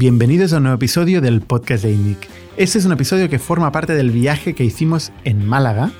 Bienvenidos a un nuevo episodio del podcast de INNIC. Este es un episodio que forma parte del viaje que hicimos en Málaga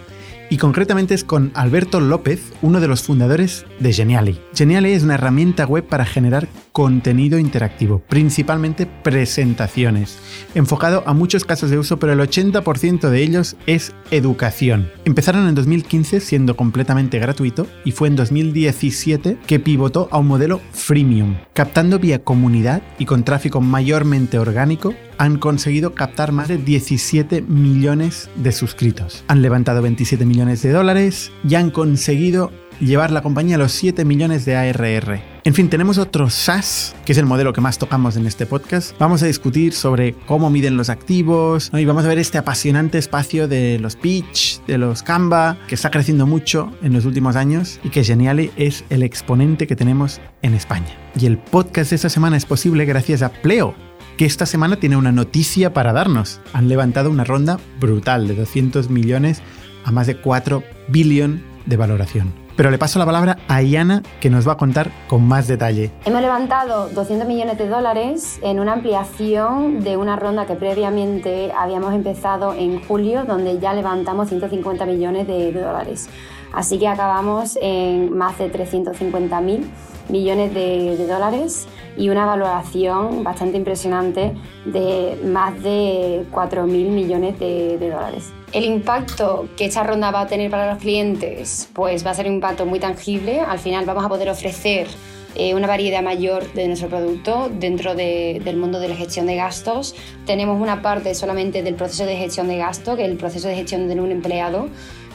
y concretamente es con Alberto López, uno de los fundadores de Geniali. Geniali es una herramienta web para generar contenido interactivo, principalmente presentaciones, enfocado a muchos casos de uso, pero el 80% de ellos es educación. Empezaron en 2015 siendo completamente gratuito y fue en 2017 que pivotó a un modelo freemium, captando vía comunidad y con tráfico mayormente orgánico han conseguido captar más de 17 millones de suscritos. Han levantado 27 millones de dólares y han conseguido llevar la compañía a los 7 millones de ARR. En fin, tenemos otro SaaS, que es el modelo que más tocamos en este podcast. Vamos a discutir sobre cómo miden los activos y vamos a ver este apasionante espacio de los pitch, de los Canva, que está creciendo mucho en los últimos años y que Geniali es el exponente que tenemos en España. Y el podcast de esta semana es posible gracias a Pleo, que esta semana tiene una noticia para darnos. Han levantado una ronda brutal de 200 millones a más de 4 billones de valoración. Pero le paso la palabra a Iana, que nos va a contar con más detalle. Hemos levantado 200 millones de dólares en una ampliación de una ronda que previamente habíamos empezado en julio, donde ya levantamos 150 millones de dólares. Así que acabamos en más de 350 mil millones de, dólares y una valoración bastante impresionante de más de 4 mil millones de, dólares. El impacto que esta ronda va a tener para los clientes, pues va a ser un impacto muy tangible. Al final vamos a poder ofrecer eh, una variedad mayor de nuestro producto dentro del mundo de la gestión de gastos. Tenemos una parte solamente del proceso de gestión de gasto, que es el proceso de gestión de un empleado,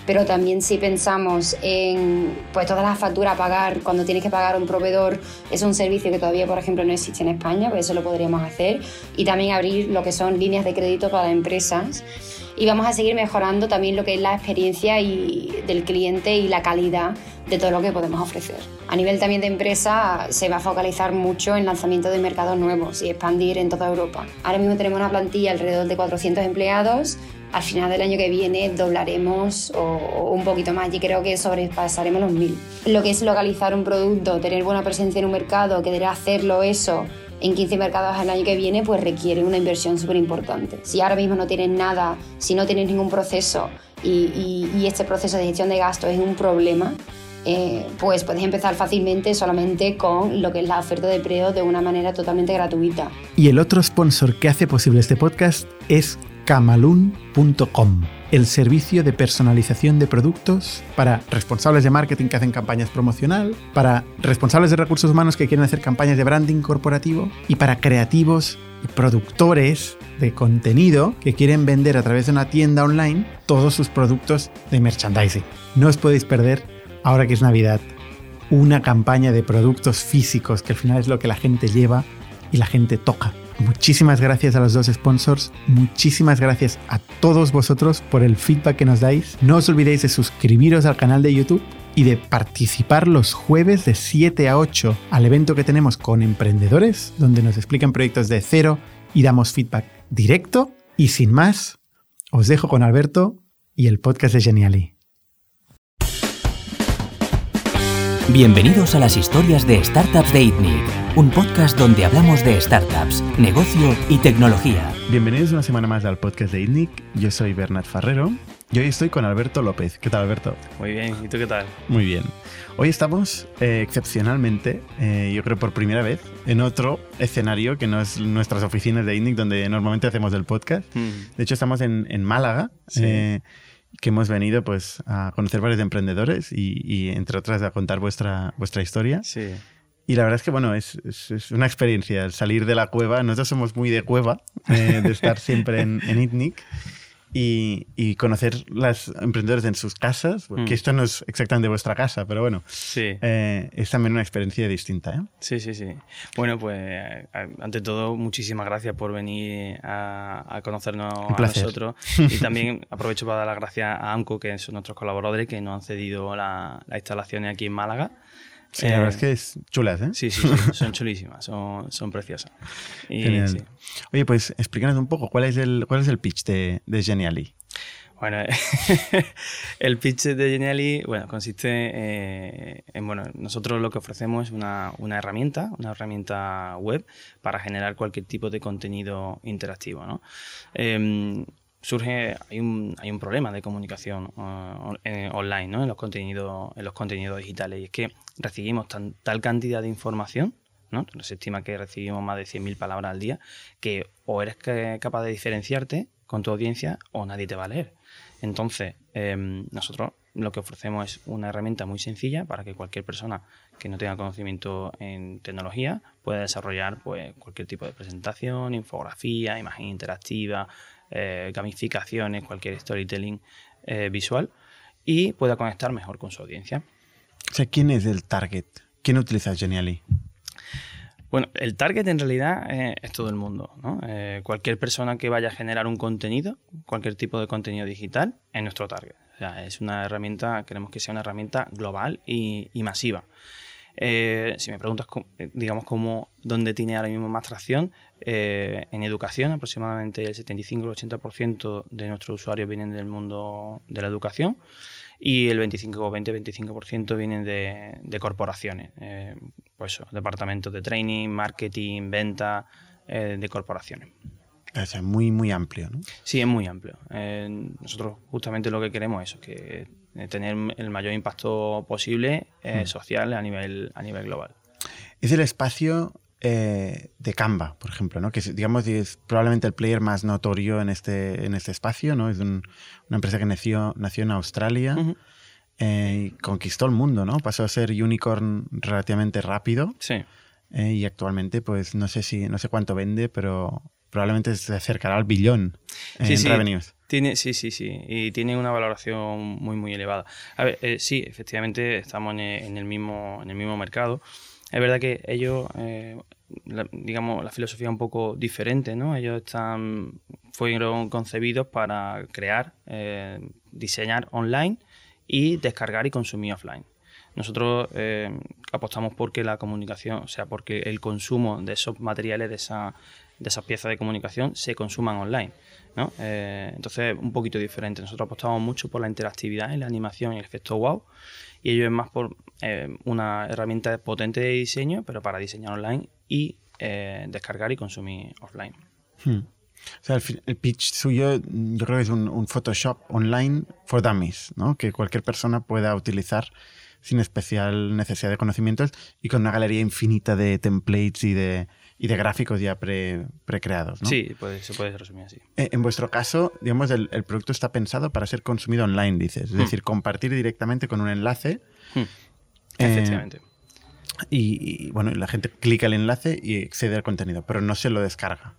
pero también si pensamos en pues todas las facturas a pagar cuando tienes que pagar a un proveedor, es un servicio que todavía, por ejemplo, no existe en España, pues eso lo podríamos hacer. Y también abrir lo que son líneas de crédito para empresas. Y vamos a seguir mejorando también lo que es la experiencia y del cliente y la calidad de todo lo que podemos ofrecer. A nivel también de empresa se va a focalizar mucho en lanzamiento de mercados nuevos y expandir en toda Europa. Ahora mismo tenemos una plantilla alrededor de 400 empleados al final del año que viene doblaremos o, un poquito más y creo que sobrepasaremos los mil. Lo que es localizar un producto, tener buena presencia en un mercado, querer hacerlo eso en 15 mercados al año que viene, pues requiere una inversión súper importante. Si ahora mismo no tienes nada, si no tienes ningún proceso y, este proceso de gestión de gastos es un problema, eh, pues puedes empezar fácilmente solamente con lo que es la oferta de empleo de una manera totalmente gratuita. Y el otro sponsor que hace posible este podcast es camalun.com, el servicio de personalización de productos para responsables de marketing que hacen campañas promocional, para responsables de recursos humanos que quieren hacer campañas de branding corporativo y para creativos y productores de contenido que quieren vender a través de una tienda online todos sus productos de merchandising. No os podéis perder, ahora que es Navidad, una campaña de productos físicos que al final es lo que la gente lleva y la gente toca Muchísimas gracias a los dos sponsors, muchísimas gracias a todos vosotros por el feedback que nos dais. No os olvidéis de suscribiros al canal de YouTube y de participar los jueves de 7 a 8 al evento que tenemos con emprendedores, donde nos explican proyectos de cero y damos feedback directo. Y sin más, os dejo con Alberto y el podcast de Geniali. Bienvenidos a las historias de Startups de ITNIC, un podcast donde hablamos de startups, negocio y tecnología. Bienvenidos una semana más al podcast de ITNIC. Yo soy Bernat Ferrero y hoy estoy con Alberto López. ¿Qué tal, Alberto? Muy bien, ¿y tú qué tal? Muy bien. Hoy estamos eh, excepcionalmente, eh, yo creo por primera vez, en otro escenario que no es nuestras oficinas de ITNIC donde normalmente hacemos el podcast. Mm. De hecho, estamos en, Málaga. Eh, que hemos venido pues a conocer varios emprendedores y, entre otras a contar vuestra, vuestra historia. Sí. Y la verdad es que, bueno, es, es, una experiencia el salir de la cueva. Nosotros somos muy de cueva, eh, de estar siempre en, en ITNIC y, conocer los emprendedores en sus casas, que mm. esto no es exactamente vuestra casa, pero bueno, sí. Eh, es también una experiencia distinta. ¿eh? Sí, sí, sí. Bueno, pues ante todo, muchísimas gracias por venir a, conocernos a nosotros y también aprovecho para dar las gracias a AMCO, que son nuestros colaboradores que nos han cedido las instalaciones aquí en Málaga. Sí, la verdad es que es chulas, ¿eh? Sí, sí, son chulísimas, son, son preciosas. Oye, pues explícanos un poco, ¿cuál es el, cuál es el pitch de, de Geniali? Bueno, el pitch de Genially bueno, consiste eh, en, bueno, nosotros lo que ofrecemos es una, herramienta, una herramienta web para generar cualquier tipo de contenido interactivo. ¿no? Em, surge, hay un, hay un problema de comunicación eh, online ¿no? en, los contenidos, en los contenidos digitales y es que recibimos tal cantidad de información ¿no? Se estima que recibimos más de 100.000 palabras al día, que o eres capaz de diferenciarte con tu audiencia o nadie te va a leer. Entonces, em, nosotros lo que ofrecemos es una herramienta muy sencilla para que cualquier persona que no tenga conocimiento en tecnología pueda desarrollar pues, cualquier tipo de presentación, infografía, imagen interactiva, eh, gamificaciones, cualquier storytelling eh, visual y pueda conectar mejor con su audiencia. O sea, ¿quién es el target? ¿Quién utiliza Genially? Bueno, el target en realidad eh, es todo el mundo. ¿no? Eh, cualquier persona que vaya a generar un contenido, cualquier tipo de contenido digital, es nuestro target. O sea, es una herramienta, queremos que sea una herramienta global y, masiva. Eh, si me preguntas, digamos, cómo, dónde tiene ahora mismo más tracción, en educación aproximadamente el 75 80% de nuestros usuarios vienen del mundo de la educación y el 25 20-25% vienen de, corporaciones, eh, pues departamentos de training, marketing, venta, eh, de corporaciones. Es muy, muy amplio, ¿no? Sí, es muy amplio. Eh, nosotros justamente lo que queremos es que tener el mayor impacto posible hmm. social a nivel, a nivel global. Es el espacio eh, de Canva, por ejemplo, ¿no? que es, digamos es probablemente el player más notorio en este, en este espacio. ¿no? Es una empresa que nació, nació en Australia eh, y conquistó el mundo, ¿no? pasó a ser unicorn relativamente rápido. Sí. Eh, y actualmente, pues no sé si no sé cuánto vende, pero probablemente se acercará al billón en sí, revenues. Tiene, sí, sí, sí. Y tiene una valoración muy, muy elevada. A ver, sí, efectivamente estamos en el, mismo, en el mismo mercado. Es verdad que ellos, eh, digamos, la filosofía es un poco diferente, ¿no? Ellos están, fueron concebidos para crear, eh, diseñar online y descargar y consumir offline. Nosotros eh, apostamos porque la comunicación, o sea, porque el consumo de esos materiales, de, esa, de esas piezas de comunicación, se consuman online. ¿no? entonces, un poquito diferente. Nosotros apostamos mucho por la interactividad y la animación y el efecto wow y ello es más por eh, una herramienta potente de diseño, pero para diseñar online y eh, descargar y consumir offline. Hmm. O sea, el, pitch suyo yo creo que es un, Photoshop online for dummies, ¿no? que cualquier persona pueda utilizar sin especial necesidad de conocimientos y con una galería infinita de templates y de, y de gráficos ya pre, precreados. ¿no? Sí, se puede resumir así. Eh, en vuestro caso, digamos, el, producto está pensado para ser consumido online, dices. Es hmm. decir, compartir directamente con un enlace. Hmm. Efectivamente. y, bueno, la gente clica el enlace y accede al contenido, pero no se lo descarga.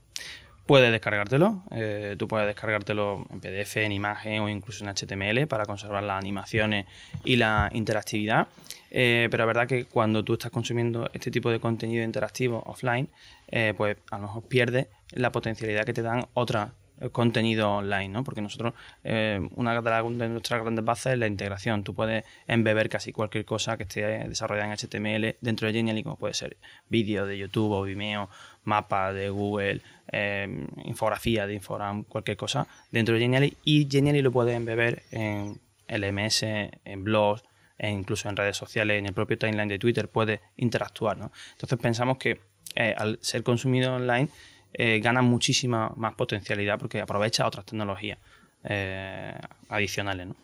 Puedes descargártelo, eh, tú puedes descargártelo en PDF, en imagen o incluso en HTML para conservar las animaciones y la interactividad. Eh, pero es verdad que cuando tú estás consumiendo este tipo de contenido interactivo offline, eh, pues a lo mejor pierdes la potencialidad que te dan otras contenido online, ¿no? Porque nosotros, eh, una de, nuestras grandes bases es la integración. Tú puedes embeber casi cualquier cosa que esté desarrollada en HTML dentro de Genially, como puede ser vídeo de YouTube o Vimeo, mapa de Google, eh, infografía de Inforam, cualquier cosa dentro de Genially. Y Genially lo puedes embeber en LMS, en blogs, e incluso en redes sociales, en el propio timeline de Twitter, puede interactuar, ¿no? Entonces pensamos que eh, al ser consumido online, eh, gana muchísima más potencialidad porque aprovecha otras tecnologías eh, adicionales. ¿no?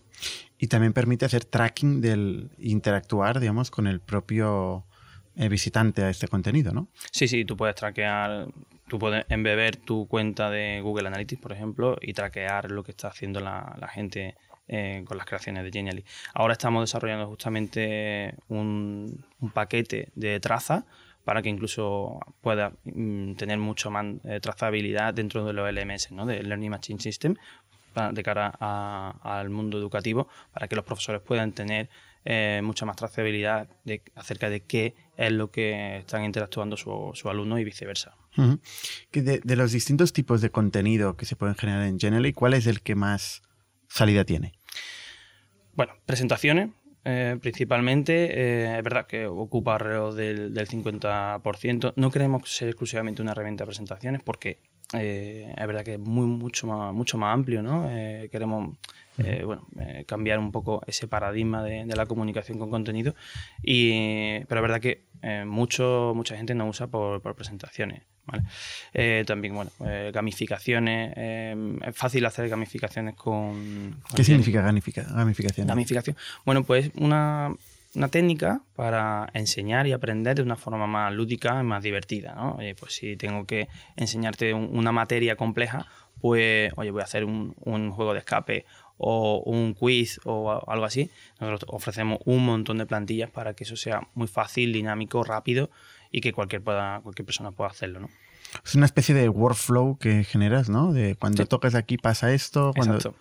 Y también permite hacer tracking del interactuar, digamos, con el propio visitante a este contenido, ¿no? Sí, sí, tú puedes traquear, tú puedes embeber tu cuenta de Google Analytics, por ejemplo, y traquear lo que está haciendo la, gente con las creaciones de Genially. Ahora estamos desarrollando justamente un, un paquete de traza para que incluso pueda mm, tener mucho más eh, trazabilidad dentro de los LMS, ¿no? del Learning Machine System, de cara al mundo educativo, para que los profesores puedan tener eh, mucha más trazabilidad de, acerca de qué es lo que están interactuando su, su alumno y viceversa. de, de, los distintos tipos de contenido que se pueden generar en Genially, ¿cuál es el que más salida tiene? Bueno, presentaciones, eh, principalmente. Eh, es verdad que ocupa alrededor del, 50%. No queremos ser exclusivamente una herramienta de presentaciones porque eh, es verdad que es muy, mucho, más, mucho más amplio, ¿no? Eh, bueno, cambiar un poco ese paradigma de, la comunicación con contenido, y, pero es verdad que mucho, mucha gente no usa por, presentaciones. ¿vale? también, bueno, gamificaciones. es fácil hacer gamificaciones con. ¿Qué significa gamificación? Gamificación. Bueno, pues una una técnica para enseñar y aprender de una forma más lúdica y más divertida. ¿no? pues si tengo que enseñarte una materia compleja, pues oye, voy a hacer un, juego de escape o un quiz o algo así. Nosotros ofrecemos un montón de plantillas para que eso sea muy fácil, dinámico, rápido y que cualquier, pueda, cualquier persona pueda hacerlo. ¿no? Es una especie de workflow que generas, ¿no? De cuando tocas aquí pasa esto. Cuando... Exacto.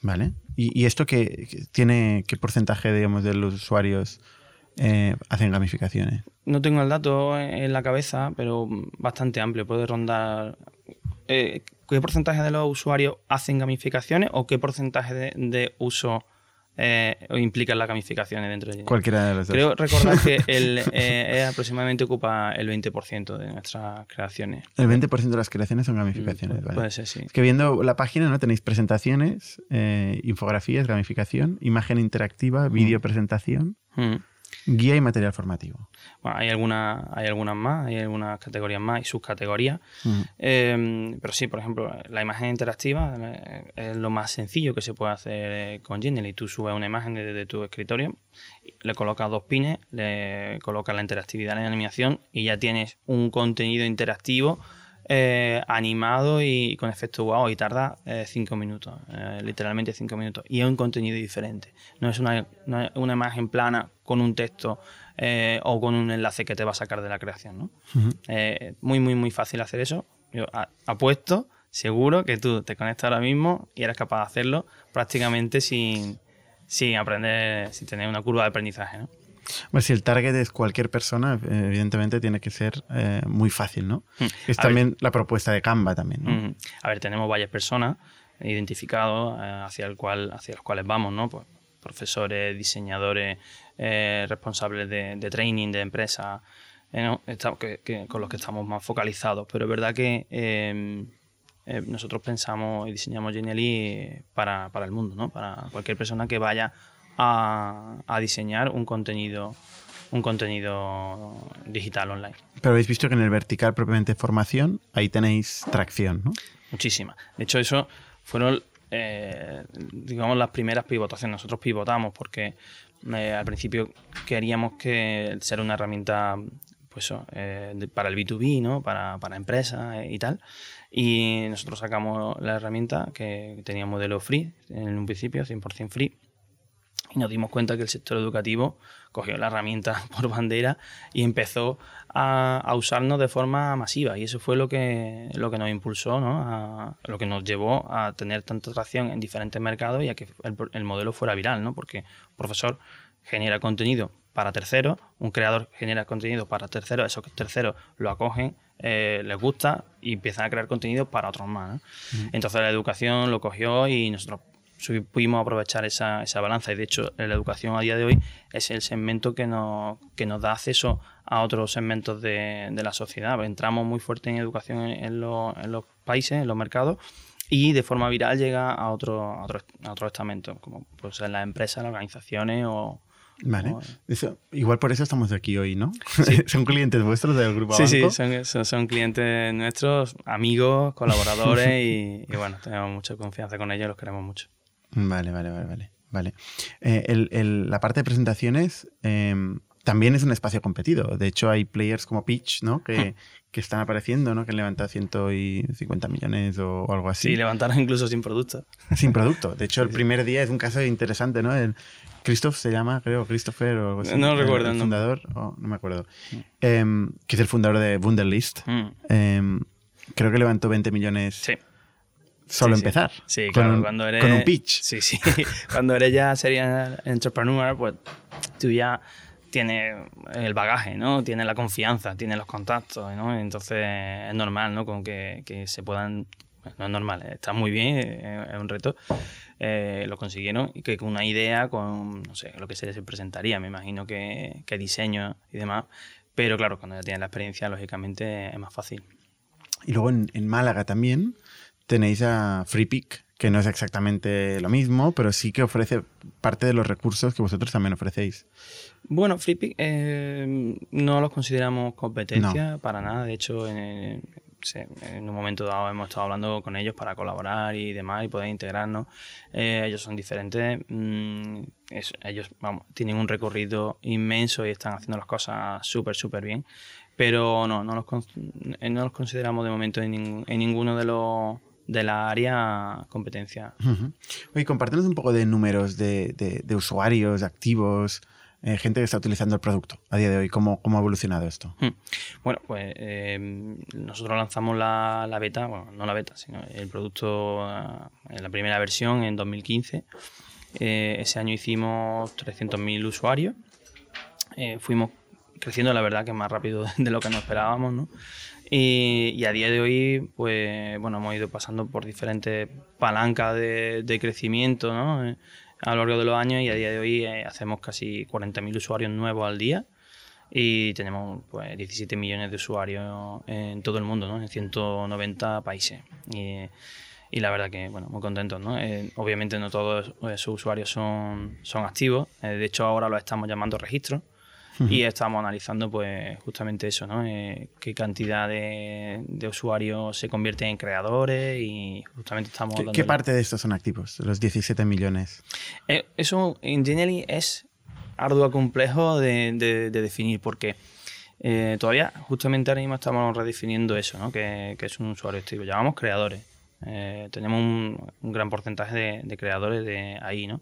Vale. ¿Y, esto qué, tiene qué porcentaje, digamos, de los usuarios eh, hacen gamificaciones? No tengo el dato en la cabeza, pero bastante amplio. Puede rondar. Eh, ¿Qué porcentaje de los usuarios hacen gamificaciones o qué porcentaje de uso eh, implican las gamificaciones dentro de Cualquiera de las dos. Creo recordar que el, eh, aproximadamente ocupa el 20% de nuestras creaciones. El 20% de las creaciones son gamificaciones, mm, Puede ser, sí. Es que viendo la página, ¿no? Tenéis presentaciones, eh, infografías, gamificación, imagen interactiva, mm. vídeo presentación. Mm. Guía y material formativo. Bueno, hay, alguna, hay algunas más, hay algunas categorías más y subcategorías. Em, pero sí, por ejemplo, la imagen interactiva eh, es lo más sencillo que se puede hacer eh, con Gmail. Y tú subes una imagen desde tu escritorio, le colocas dos pines, le colocas la interactividad en la animación y ya tienes un contenido interactivo eh, animado y con efecto wow y tarda 5 minutos, literalmente 5 minutos. Y es un contenido diferente. No es una, una imagen plana con un texto eh, o con un enlace que te va a sacar de la creación. ¿no? Eh, muy, muy, muy fácil hacer eso. Yo apuesto, seguro que tú te conectas ahora mismo y eres capaz de hacerlo prácticamente sin, sin aprender, sin tener una curva de aprendizaje. ¿no? Bueno, si el target es cualquier persona, evidentemente tiene que ser eh, muy fácil, ¿no? Mm. Es también la propuesta de Canva también, ¿no? Mm. A ver, tenemos varias personas identificados hacia, el cual, hacia los cuales vamos, ¿no? Pues profesores, diseñadores, eh, responsables de, training de empresas, eh, con los que estamos más focalizados. Pero es verdad que em, eh, nosotros pensamos y diseñamos Genially para, para, el mundo, ¿no? para cualquier persona que vaya a, a diseñar un contenido un contenido digital online. Pero habéis visto que en el vertical propiamente formación, ahí tenéis tracción, ¿no? Muchísima. De hecho, eso fueron, digamos, las primeras pivotaciones. Nosotros pivotamos porque eh, al principio queríamos que ser una herramienta pues eh, para el B2B, ¿no? para, para empresas eh, y tal. Y nosotros sacamos la herramienta que tenía modelo free en un principio, 100% free y nos dimos cuenta que el sector educativo cogió la herramienta por bandera y empezó a, usarnos de forma masiva. Y eso fue lo que, lo que nos impulsó, ¿no? a, lo que nos llevó a tener tanta atracción en diferentes mercados y a que el, modelo fuera viral, ¿no? porque un profesor genera contenido para terceros, un creador genera contenido para terceros, esos terceros lo acogen, eh, les gusta y empiezan a crear contenido para otros más. Entonces la educación lo cogió y nosotros pudimos aprovechar esa, esa, balanza y de hecho la educación a día de hoy es el segmento que nos, que nos da acceso a otros segmentos de, de la sociedad. Entramos muy fuerte en educación en, los, en, los países, en los mercados y de forma viral llega a otros a otro, a otro estamentos, como pues en las empresas, las organizaciones o... Vale. igual por eso estamos aquí hoy, ¿no? son clientes vuestros del grupo Sí, sí, son, son, clientes nuestros, amigos, colaboradores y, y bueno, tenemos mucha confianza con ellos, los queremos mucho. Vale, vale, vale, vale. vale. Eh, el, la parte de presentaciones em, también es un espacio competido. De hecho, hay players como Pitch, ¿no? Que, hmm. que están apareciendo, ¿no? Que han levantado 150 millones o, algo así. Sí, levantaron incluso sin producto. Sin producto. De hecho, el primer día es un caso interesante, ¿no? El, Christoph se llama, creo, Christopher o algo así. No recuerdo. El, fundador, no me acuerdo. Hmm. Em, que es el fundador de Wunderlist. Hmm. Em, creo que levantó 20 millones. Sí solo empezar. Sí, claro, cuando eres. Con un pitch. Sí, sí. cuando eres ya sería entrepreneur, pues tú ya tienes el bagaje, ¿no? Tienes la confianza, tienes los contactos, ¿no? Entonces es normal, ¿no? Con que, que se puedan. No es normal, está muy bien, es un reto. Eh, lo consiguieron y que con una idea, con no sé, lo que se les presentaría, me imagino que, que diseño y demás. Pero claro, cuando ya tienes la experiencia, lógicamente es más fácil. Y luego en, en Málaga también tenéis a FreePick, que no es exactamente lo mismo, pero sí que ofrece parte de los recursos que vosotros también ofrecéis. Bueno, FreePick eh, no los consideramos competencia para nada. De hecho, en, un momento dado hemos estado hablando con ellos para colaborar y demás y poder integrarnos. Eh, ellos son diferentes. Mm, ellos vamos, tienen un recorrido inmenso y están haciendo las cosas súper, súper bien. Pero no, no los, no los consideramos de momento en ninguno de los de la área competencia. Oye, compártenos un poco de números de, de, usuarios, activos, eh, gente que está utilizando el producto a día de hoy. ¿Cómo, cómo ha evolucionado esto? Bueno, pues em, nosotros lanzamos la, la, beta, bueno, no la beta, sino el producto ah, en la primera versión en 2015. Eh, ese año hicimos 300.000 usuarios. Eh, fuimos creciendo, la verdad, que más rápido de lo que nos esperábamos, ¿no? Y, a día de hoy, pues bueno, hemos ido pasando por diferentes palancas de, crecimiento ¿no? Eh, a lo largo de los años y a día de hoy eh, hacemos casi 40.000 usuarios nuevos al día y tenemos pues 17 millones de usuarios en todo el mundo, ¿no? en 190 países. Y, la verdad que, bueno, muy contentos, ¿no? Eh, obviamente no todos esos usuarios son, son activos, de hecho ahora los estamos llamando registros y estamos analizando pues justamente eso, ¿no? Eh, qué cantidad de, usuarios se convierten en creadores y justamente estamos... ¿Qué, ¿qué parte de estos son activos, los 17 millones? Eh, eso en general es arduo complejo de, definir porque eh, todavía justamente ahora mismo estamos redefiniendo eso, ¿no? Que, es un usuario activo. Llamamos creadores. tenemos un, gran porcentaje de, de, creadores de ahí, ¿no?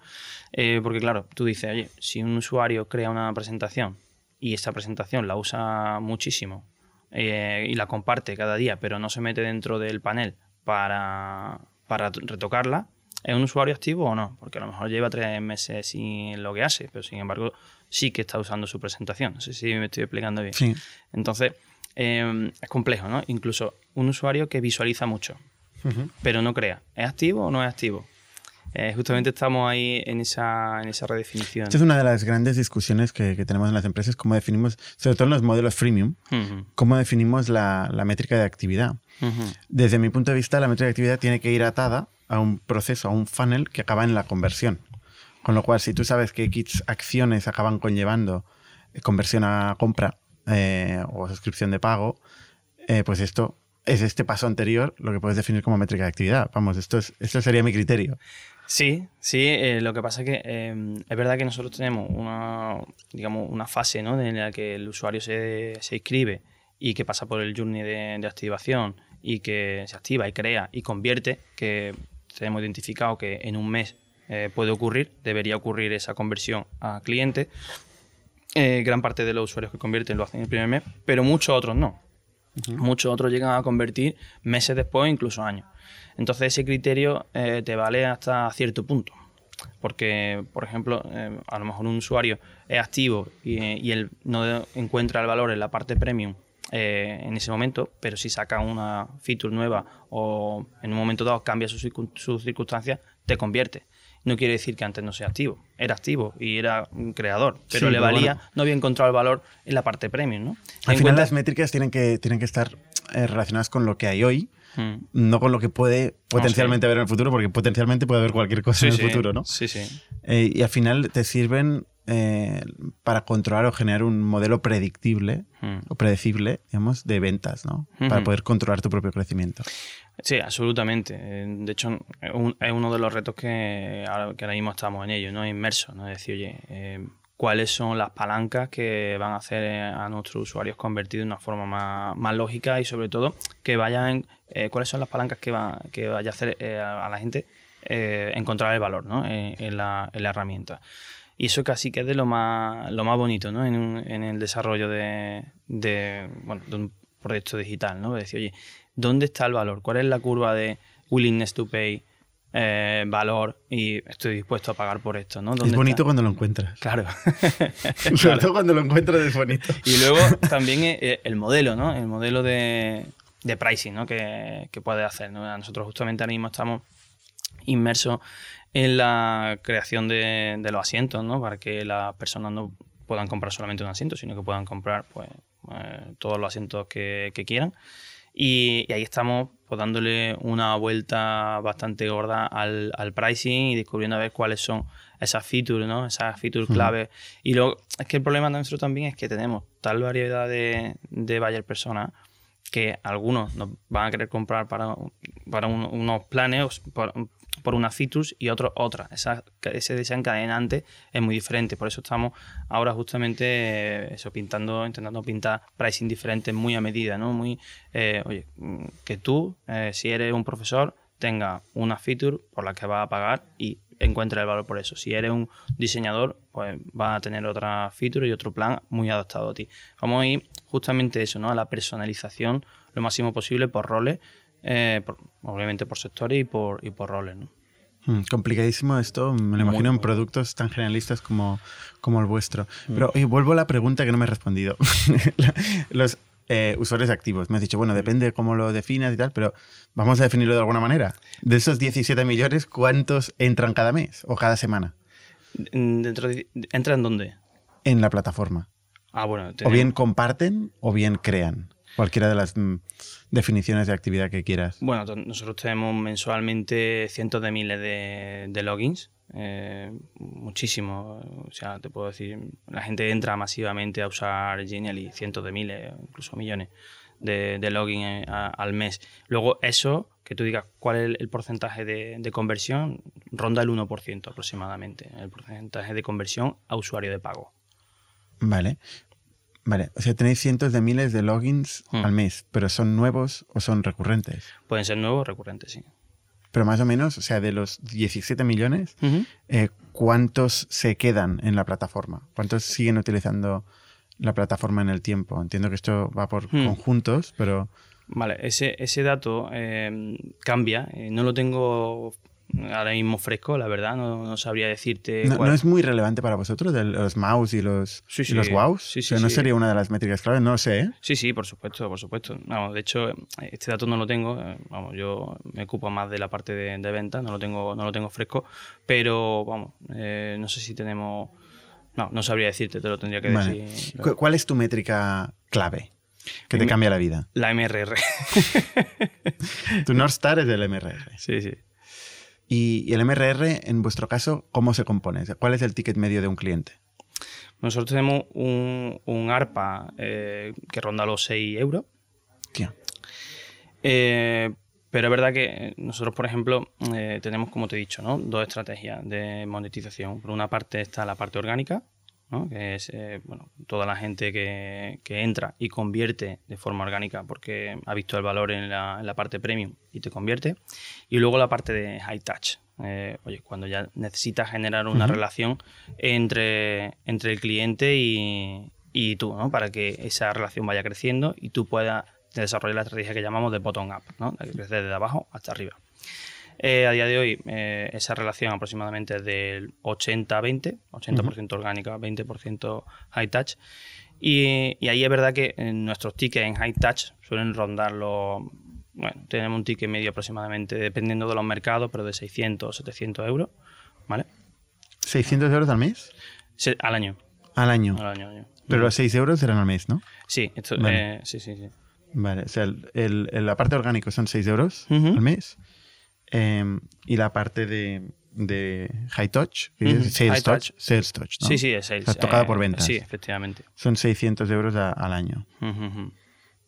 porque claro, tú dices, oye, si un usuario crea una presentación y esta presentación la usa muchísimo eh, y la comparte cada día, pero no se mete dentro del panel para, para retocarla, ¿es un usuario activo o no? Porque a lo mejor lleva tres meses sin lo que hace, pero sin embargo sí que está usando su presentación. No sé si me estoy explicando bien. Entonces, em, es complejo, ¿no? Incluso un usuario que visualiza mucho, pero no crea. ¿Es activo o no es activo? Eh, justamente estamos ahí en esa, en esa redefinición. Esta es una de las grandes discusiones que, tenemos en las empresas, cómo definimos, sobre todo en los modelos freemium, cómo definimos la, métrica de actividad. Desde mi punto de vista, la métrica de actividad tiene que ir atada a un proceso, a un funnel que acaba en la conversión. Con lo cual, si tú sabes que X acciones acaban conllevando eh, conversión a compra eh, o suscripción de pago, pues esto es este paso anterior lo que puedes definir como métrica de actividad. Vamos, esto, es, esto sería mi criterio. Sí, sí, eh, lo que pasa es que em, es verdad que nosotros tenemos una, digamos, una fase ¿no? en la que el usuario se, se inscribe y que pasa por el journey de, activación y que se activa y crea y convierte, que tenemos identificado que en un mes eh, puede ocurrir, debería ocurrir esa conversión a cliente. Eh, gran parte de los usuarios que convierten lo hacen el primer mes, pero muchos otros no. Muchos otros llegan a convertir meses después, incluso años. Entonces ese criterio eh, te vale hasta cierto punto. Porque, por ejemplo, eh, a lo mejor un usuario es activo y, él no encuentra el valor en la parte premium eh, en ese momento, pero si saca una feature nueva o en un momento dado cambia sus su circunstancias, te convierte. No quiere decir que antes no sea activo. Era activo y era un creador, pero le valía, no había encontrado el valor en la parte premium. ¿no? Al final las métricas tienen que, tienen que estar relacionadas con lo que hay hoy Hmm. no con lo que puede potencialmente haber en el futuro, porque potencialmente puede haber cualquier cosa en el futuro, ¿no? Sí, sí. Eh, y al final te sirven eh, para controlar o generar un modelo predictible hmm. o predecible, digamos, de ventas, ¿no? Para poder controlar tu propio crecimiento. Sí, absolutamente. Eh, de hecho, es uno de los retos que ahora, que ahora mismo estamos en ello, ¿no? Inmersos, ¿no? Es decir, oye, cuáles son las palancas que van a hacer a nuestros usuarios convertir de una forma más, lógica y sobre todo que vayan, eh, cuáles son las palancas que, va, que vaya a hacer eh, a la gente eh, encontrar el valor ¿no? en, la, herramienta. Y eso casi que de lo más, lo más bonito ¿no? en, en el desarrollo de, de, bueno, de un proyecto digital. ¿no? decir, oye, ¿dónde está el valor? ¿Cuál es la curva de willingness to pay? Eh, valor y estoy dispuesto a pagar por esto. ¿no? Es bonito cuando lo encuentras. Claro. Sobre todo cuando lo encuentras es bonito. Y luego también eh, el modelo, ¿no? El modelo de, de pricing ¿no? que, que puede hacer. Nosotros justamente ahora mismo estamos inmersos en la creación de, de, los asientos, ¿no? Para que las personas no puedan comprar solamente un asiento, sino que puedan comprar pues, eh, todos los asientos que, que quieran Y, ahí estamos pues, dándole una vuelta bastante gorda al, pricing y descubriendo a ver cuáles son esas features, ¿no? Esas features clave. Y luego, es que el problema nuestro también es que tenemos tal variedad de, de buyer personas que algunos nos van a querer comprar para, para unos planes, por una features y otro otra. Esa, ese desencadenante es muy diferente. Por eso estamos ahora justamente eh, eso, pintando, intentando pintar pricing diferentes muy a medida, ¿no? Muy, eh, oye, que tú, eh, si eres un profesor, tenga una feature por la que vas a pagar y encuentre el valor por eso. Si eres un diseñador, pues vas a tener otra feature y otro plan muy adaptado a ti. Vamos a ir justamente eso, ¿no? A la personalización lo máximo posible por roles obviamente por sectores y por, y por roles. ¿no? Mm, complicadísimo esto, me lo imagino en productos tan generalistas como, como el vuestro. Mm. Pero vuelvo a la pregunta que no me he respondido. Los eh, usuarios activos. Me has dicho, bueno, depende de cómo lo definas y tal, pero vamos a definirlo de alguna manera. De esos 17 millones, ¿cuántos entran cada mes o cada semana? Dentro ¿Entran dónde? En la plataforma. Ah, bueno. O bien comparten o bien crean. Cualquiera de las mm, definiciones de actividad que quieras. Bueno, nosotros tenemos mensualmente cientos de miles de, logins. Eh, muchísimo. O sea, te puedo decir, la gente entra masivamente a usar Genially, cientos de miles, incluso millones de, de login eh, al mes. Luego, eso, que tú digas cuál es el, porcentaje de, de, conversión, ronda el 1% aproximadamente, el porcentaje de conversión a usuario de pago. Vale. Vale, o sea, tenéis cientos de miles de logins hmm. al mes, pero ¿son nuevos o son recurrentes? Pueden ser nuevos o recurrentes, sí. Pero más o menos, o sea, de los 17 millones, eh, ¿cuántos se quedan en la plataforma? ¿Cuántos siguen utilizando la plataforma en el tiempo? Entiendo que esto va por hmm. conjuntos, pero... Vale, ese, ese dato eh, cambia. Eh, no lo tengo ahora mismo fresco, la verdad, no, sabría decirte. No, es muy relevante para vosotros de los mouse y los, los wows? Sí, sí, ¿No sería una de las métricas claves? No lo sé. ¿eh? Sí, sí, por supuesto, por supuesto. de hecho, este dato no lo tengo. Eh, vamos, yo me ocupo más de la parte de, venta, no lo tengo, no lo tengo fresco, pero vamos, eh, no sé si tenemos. No, no sabría decirte, te lo tendría que decir. ¿Cuál es tu métrica clave? Que te cambia la vida. La MRR. tu North Star es del MRR. Sí, sí. Y, el MRR, en vuestro caso, ¿cómo se compone? ¿Cuál es el ticket medio de un cliente? Nosotros tenemos un, ARPA eh, que ronda los 6 euros. Eh, pero es verdad que nosotros, por ejemplo, eh, tenemos, como te he dicho, ¿no? dos estrategias de monetización. Por una parte está la parte orgánica, que es bueno, toda la gente que, entra y convierte de forma orgánica porque ha visto el valor en la, en la parte premium y te convierte. Y luego la parte de high touch. Eh, oye, cuando ya necesitas generar una relación entre, entre el cliente y, y tú, ¿no? para que esa relación vaya creciendo y tú puedas desarrollar la estrategia que llamamos de bottom up, ¿no? de crecer desde abajo hasta arriba. Eh, a día de hoy, eh, esa relación aproximadamente es del 80-20, 80%, orgánica, 20% high touch. Y, y, ahí es verdad que nuestros tickets en high touch suelen rondar los. Bueno, tenemos un ticket medio aproximadamente, dependiendo de los mercados, pero de 600 o 700 euros. ¿Vale? ¿600 euros al mes? al año. Al año. Pero los 6 euros eran al mes, ¿no? Sí, esto, eh, sí, sí, sí. Vale, o sea, el, la parte orgánica son 6 euros al mes Em, y la parte de, de High Touch, sales, touch, sales Touch. Sí, sí, es Sales. tocada por eh, ventas. Sí, efectivamente. Son 600 euros al año.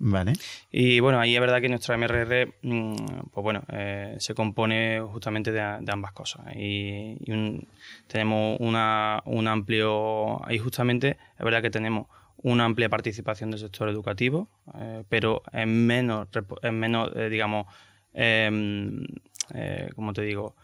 Vale. Y bueno, ahí es verdad que nuestra MRR, mm, pues bueno, eh, se compone justamente de, ambas cosas. Y, tenemos una, un amplio, ahí justamente es verdad que tenemos una amplia participación del sector educativo, eh, pero en menos, en menos digamos, em, eh, como te digo,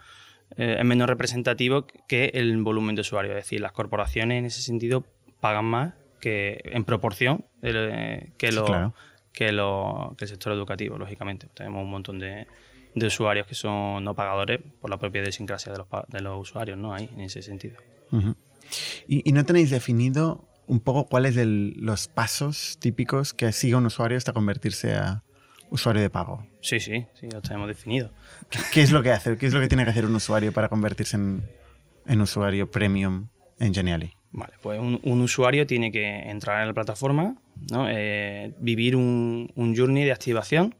eh, es menos representativo que el volumen de usuarios. Es decir, las corporaciones en ese sentido pagan más que en proporción eh, que, lo, que, lo, que el sector educativo, lógicamente. Tenemos un montón de, de usuarios que son no pagadores por la propia idiosincrasia de los, de los usuarios, ¿no? Hay en ese sentido. ¿Y, no tenéis definido un poco cuáles son los pasos típicos que sigue un usuario hasta convertirse a, usuario de pago. Sí, sí, sí, lo tenemos definido. ¿Qué, es lo que hace? ¿Qué es lo que tiene que hacer un usuario para convertirse en, usuario premium en Geniali? Vale, pues un, usuario tiene que entrar en la plataforma, ¿no? Eh, vivir un, journey de activación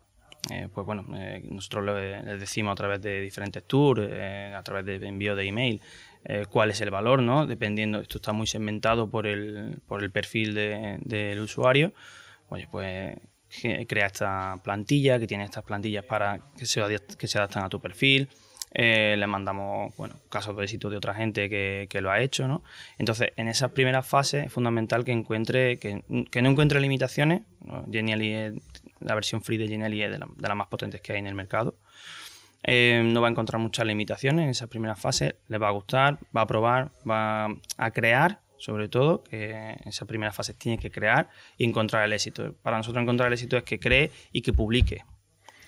eh, pues bueno, nosotros les decimos a través de diferentes tours, a través de envío de email, cuál es el valor, ¿no? Dependiendo, esto está muy segmentado por el, por el perfil del usuario. Oye, pues crea esta plantilla, que tiene estas plantillas para que se, que se adaptan a tu perfil. Eh, le mandamos bueno, casos de éxito de otra gente que, que, lo ha hecho. ¿no? Entonces, en esa primera fase es fundamental que encuentre que, que no encuentre limitaciones. Genially la versión free de Genially es de, las más potentes que hay en el mercado. Eh, no va a encontrar muchas limitaciones en esa primera fase. Le va a gustar, va a probar, va a crear sobre todo, que en esa primera fase tiene que crear y encontrar el éxito. Para nosotros encontrar el éxito es que cree y que publique,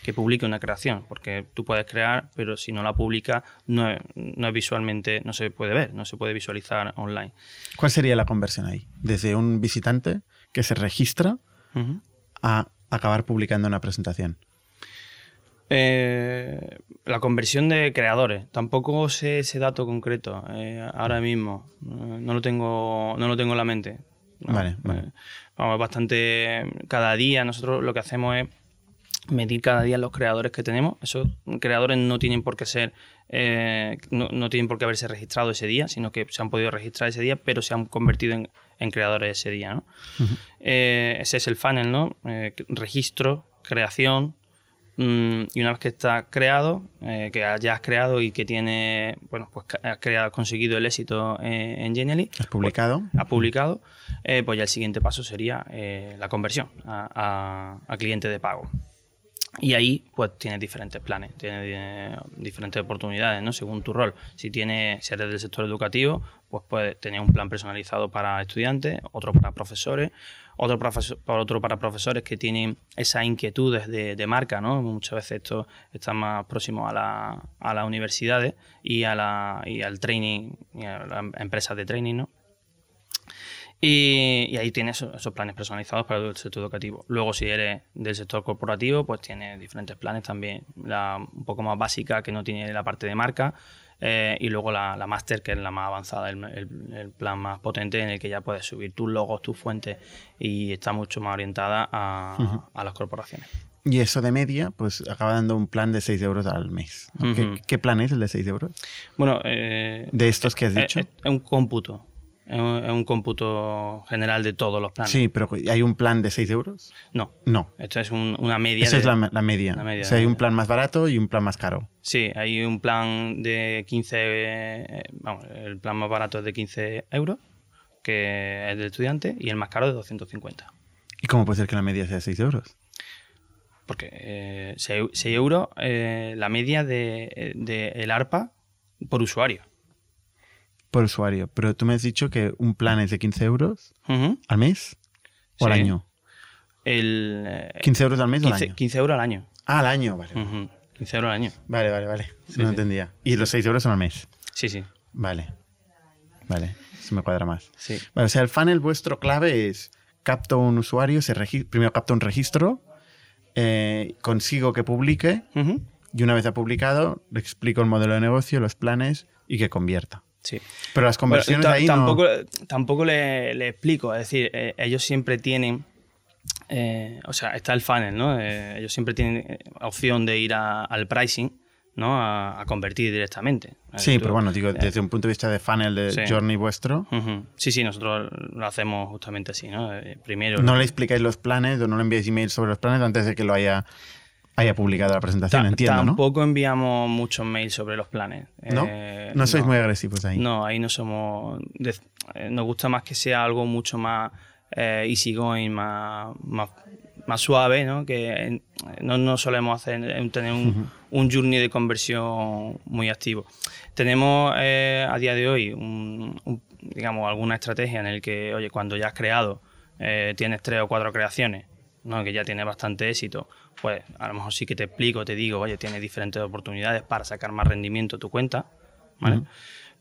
que publique una creación, porque tú puedes crear, pero si no la publica, no es, visualmente, no se puede ver, no se puede visualizar online. ¿Cuál sería la conversión ahí? Desde un visitante que se registra a acabar publicando una presentación. Eh, la conversión de creadores. Tampoco sé ese dato concreto eh, ahora mismo. no, lo tengo, no lo tengo en la mente. Vale, vale. vamos, bastante. Cada día nosotros lo que hacemos es medir cada día los creadores que tenemos. Esos creadores no tienen por qué ser, eh, no, tienen por qué haberse registrado ese día, sino que se han podido registrar ese día, pero se han convertido en, creadores ese día. ¿no? ese es el funnel, ¿no? registro, creación, y una vez que está creado, eh, que ya has creado y que tiene, bueno, pues has creado, conseguido el éxito eh, en Genially. Has publicado. Pues, ha publicado, eh, pues ya el siguiente paso sería la conversión a, cliente de pago. Y ahí, pues tienes diferentes planes, tienes diferentes oportunidades, ¿no? Según tu rol. Si tienes, si eres del sector educativo, pues puedes tener un plan personalizado para estudiantes, otro para profesores, otro, profesor, otro para profesores que tienen esas inquietudes de, marca, ¿no? Muchas veces esto está más próximo a, la, a las universidades y, a la, y al training, y a las empresas de training, ¿no? Y, ahí tienes esos, planes personalizados para el sector educativo. Luego, si eres del sector corporativo, pues tienes diferentes planes también. La un poco más básica, que no tiene la parte de marca, eh, y luego la, la Master, que es la más avanzada, el, plan más potente en el que ya puedes subir tus logos, tus fuentes y está mucho más orientada a, las corporaciones. Y eso de media, pues acaba dando un plan de 6 euros al mes. ¿Qué, plan es el de 6 euros? Bueno, eh, de estos que has dicho. Es, un cómputo. Es un, cómputo general de todos los planes. Sí, pero ¿hay un plan de 6 euros? No. No. Esto es una media. Esa es la, media. o sea, hay un plan más barato y un plan más caro. Sí, hay un plan de 15. Eh, vamos, el plan más barato es de 15 euros, que es del estudiante, y el más caro de 250. ¿Y cómo puede ser que la media sea 6 euros? Porque 6, eh, euros, eh, la media de, de el ARPA por usuario por usuario. Pero tú me has dicho que un plan es de 15 euros al mes o al año. El, 15 euros al mes o al año. 15 euros al año. Ah, al año, vale. 15 euros al año. Vale, vale, vale. no entendía. Y los 6 euros son al mes. Sí, sí. Vale. Vale. Eso me cuadra más. Sí. o sea, el funnel vuestro clave es capto un usuario, se primero capto un registro, eh, consigo que publique y una vez ha publicado le explico el modelo de negocio, los planes y que convierta. Sí. Pero las conversiones ahí tampoco, tampoco le, explico. Es decir, eh, ellos siempre tienen. Eh, o sea, está el funnel, ¿no? Eh, ellos siempre tienen opción de ir al pricing, ¿no? A, convertir directamente. Sí, pero bueno, digo, desde un punto de vista de funnel de journey vuestro. Sí, sí, nosotros lo hacemos justamente así, ¿no? primero. No le explicáis los planes o no le enviáis email sobre los planes antes de que lo haya haya publicado la presentación, entiendo, ¿no? Tampoco enviamos muchos mails sobre los planes. ¿No? Eh, no sois muy agresivos ahí. No, ahí no somos... Eh, nos gusta más que sea algo mucho más eh, easygoing, más, más, más, suave, ¿no? Que no, no solemos hacer, tener un, un, journey de conversión muy activo. Tenemos a día de hoy, digamos, alguna estrategia en el que, oye, cuando ya has creado, tienes tres o cuatro creaciones, ¿no? que ya tiene bastante éxito, pues a lo mejor sí que te explico, te digo, oye, tienes diferentes oportunidades para sacar más rendimiento a tu cuenta, ¿vale?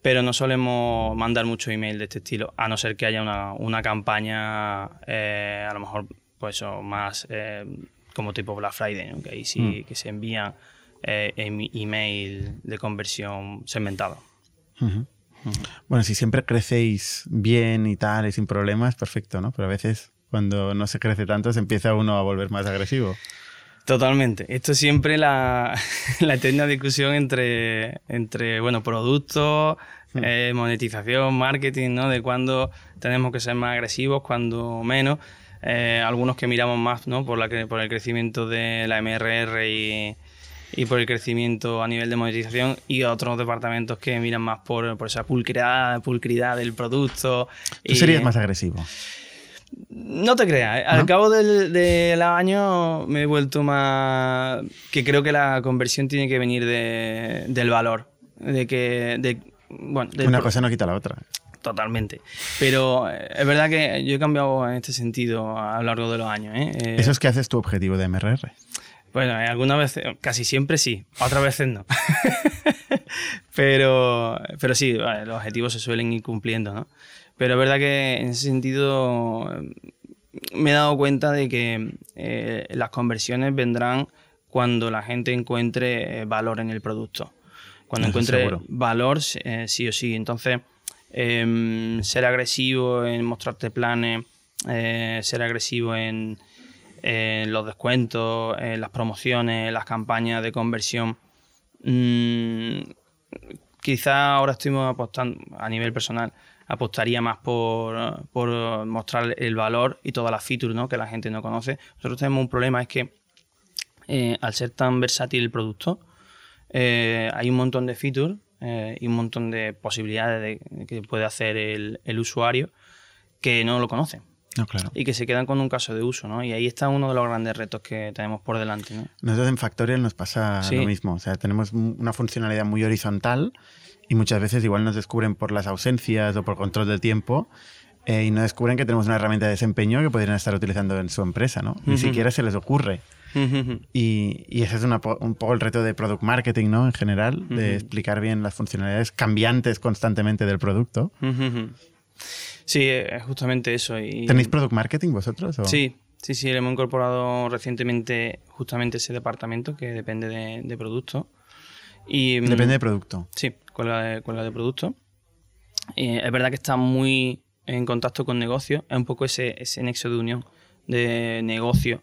Pero no solemos mandar mucho email de este estilo, a no ser que haya una, campaña, eh, a lo mejor, pues más eh, como tipo Black Friday, que ahí sí mm. que se envían eh, email de conversión segmentado. Bueno, si siempre crecéis bien y tal y sin problemas, perfecto, ¿no? Pero a veces cuando no se crece tanto se empieza uno a volver más agresivo. Totalmente. Esto es siempre la, eterna discusión entre, entre bueno, productos, hmm. eh, monetización, marketing, ¿no? De cuándo tenemos que ser más agresivos, cuándo menos. Eh, algunos que miramos más ¿no? por, la, por el crecimiento de la MRR y, y por el crecimiento a nivel de monetización y otros departamentos que miran más por, por esa pulcridad, pulcridad del producto. ¿Tú serías más agresivo? No te creas, ¿eh? al cabo del, del, año me he vuelto más... que creo que la conversión tiene que venir de, del valor, de que... De, bueno, Una cosa no quita la otra. Totalmente. Pero eh, es verdad que yo he cambiado en este sentido a lo largo de los años. ¿eh? ¿Eso es que haces tu objetivo de MRR? Bueno, algunas veces, casi siempre sí, otras veces no. pero, pero sí, los objetivos se suelen ir cumpliendo, ¿no? Pero es verdad que en ese sentido me he dado cuenta de que eh, las conversiones vendrán cuando la gente encuentre eh, valor en el producto. Cuando encuentre valor, eh, sí o sí. Entonces, em, ser agresivo en mostrarte planes, ser agresivo en en los descuentos, en las promociones, las campañas de conversión. Mm, quizá ahora estuvimos apostando a nivel personal, apostaría más por, mostrar el valor y todas las features ¿no? que la gente no conoce. Nosotros tenemos un problema, es que eh, al ser tan versátil el producto, eh, hay un montón de features eh, y un montón de posibilidades de, que puede hacer el, el usuario que no lo conoce y que se quedan con un caso de uso, ¿no? Y ahí está uno de los grandes retos que tenemos por delante, ¿no? Nosotros en Factorial nos pasa lo mismo, o sea, tenemos una funcionalidad muy horizontal y muchas veces igual nos descubren por las ausencias o por control del tiempo eh, y no descubren que tenemos una herramienta de desempeño que podrían estar utilizando en su empresa, ¿no? Ni siquiera se les ocurre. y, y, ese es un poco el reto de product marketing, ¿no? En general, de explicar bien las funcionalidades cambiantes constantemente del producto. Sí, es justamente eso. Y... ¿Tenéis product marketing vosotros? Sí, sí, sí, le hemos incorporado recientemente justamente ese departamento que depende de, de producto. Y, mm, depende de producto. Sí, con la de, con la de producto. es verdad que está muy en contacto con negocio, es un poco ese, ese nexo de unión de negocio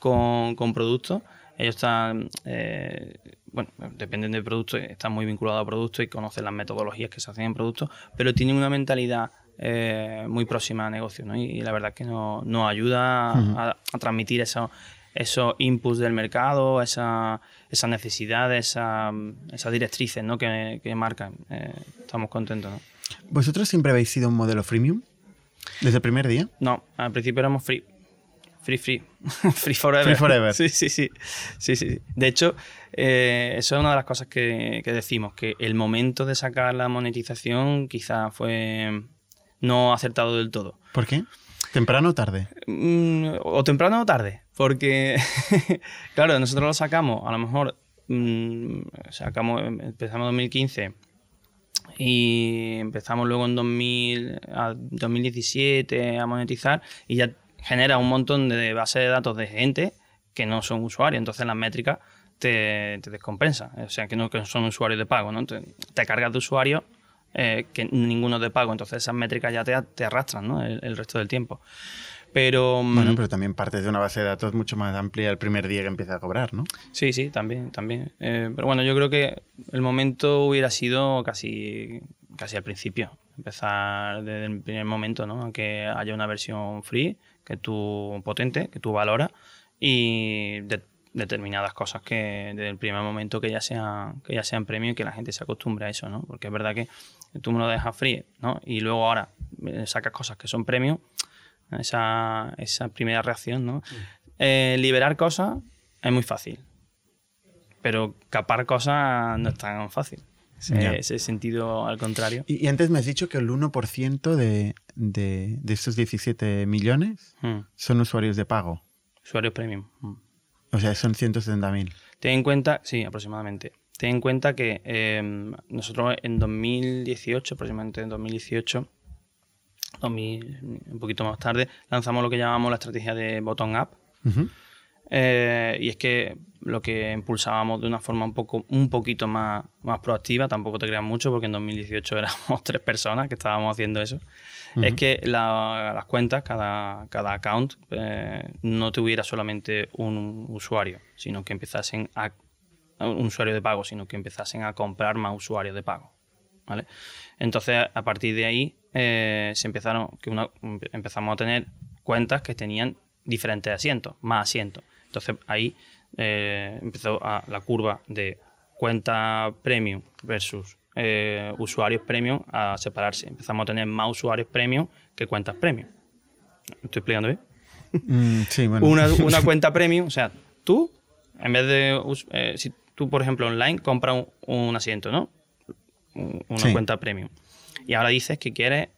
con, con productos. Ellos están, eh, bueno, dependen del producto, están muy vinculados a productos y conocen las metodologías que se hacen en productos, pero tienen una mentalidad eh, muy próxima a negocio, ¿no? Y, la verdad que nos ayuda a, transmitir esos esos inputs del mercado, esa, esas necesidades, esa, esas directrices ¿no? que, que marcan. Eh, estamos contentos. ¿no? ¿Vosotros siempre habéis sido un modelo freemium? ¿Desde el primer día? No, al principio éramos free. Free, free. free forever. Free forever. Sí, sí, sí. sí, sí. De hecho, eh, eso es una de las cosas que, que decimos, que el momento de sacar la monetización quizá fue no acertado del todo. ¿Por qué? ¿Temprano o tarde? Mm, o temprano o tarde. Porque, claro, nosotros lo sacamos, a lo mejor mm, sacamos, empezamos en 2015 y empezamos luego en 2000, 2017 a monetizar y ya genera un montón de bases de datos de gente que no son usuarios, entonces las métricas te, te descompensan, o sea, que no son usuarios de pago, ¿no? Te, cargas de usuarios eh, que ninguno de pago. Entonces esas métricas ya te, te arrastran ¿no? el, resto del tiempo. Pero, mm, bueno, pero también partes de una base de datos mucho más amplia el primer día que empieza a cobrar, ¿no? Sí, sí, también, también. Eh, pero bueno, yo creo que el momento hubiera sido casi, casi al principio. Empezar desde el primer momento, ¿no? Que haya una versión free, que tú potente, que tú valora y determinadas cosas que desde el primer momento que ya sean que ya sean premio y que la gente se acostumbre a eso, ¿no? Porque es verdad que tú me lo dejas free, ¿no? Y luego ahora eh, sacas cosas que son premium, esa, esa primera reacción, ¿no? Eh, liberar cosas es muy fácil, pero capar cosas no es tan fácil. Ese, sentido al contrario. Y, antes me has dicho que el 1% de, de, de, estos 17 millones hmm. son usuarios de pago. Usuarios premium. Hmm. O sea, son 170.000. Ten en cuenta, sí, aproximadamente. Ten en cuenta que em, nosotros en 2018, aproximadamente en 2018, un poquito más tarde, lanzamos lo que llamamos la estrategia de bottom up. Eh, y es que lo que impulsábamos de una forma un poco un poquito más, más proactiva, tampoco te creas mucho porque en 2018 éramos tres personas que estábamos haciendo eso, es que las cuentas, cada, cada account, eh, no tuviera solamente un usuario, sino que empezasen a un usuario de pago, sino que empezasen a comprar más usuarios de pago. ¿vale? Entonces, a partir de ahí, eh, se empezaron, que empezamos a tener cuentas que tenían diferentes asientos, más asientos. Entonces, ahí eh, empezó la curva de cuenta premium versus eh, usuarios premium a separarse. Empezamos a tener más usuarios premium que cuentas premium. ¿Me estoy explicando bien? Mm, sí, bueno. Una, cuenta premium, o sea, tú, en vez de. Si tú, por ejemplo, online compras un, asiento, ¿no? Una cuenta premium. Y ahora dices que quieres,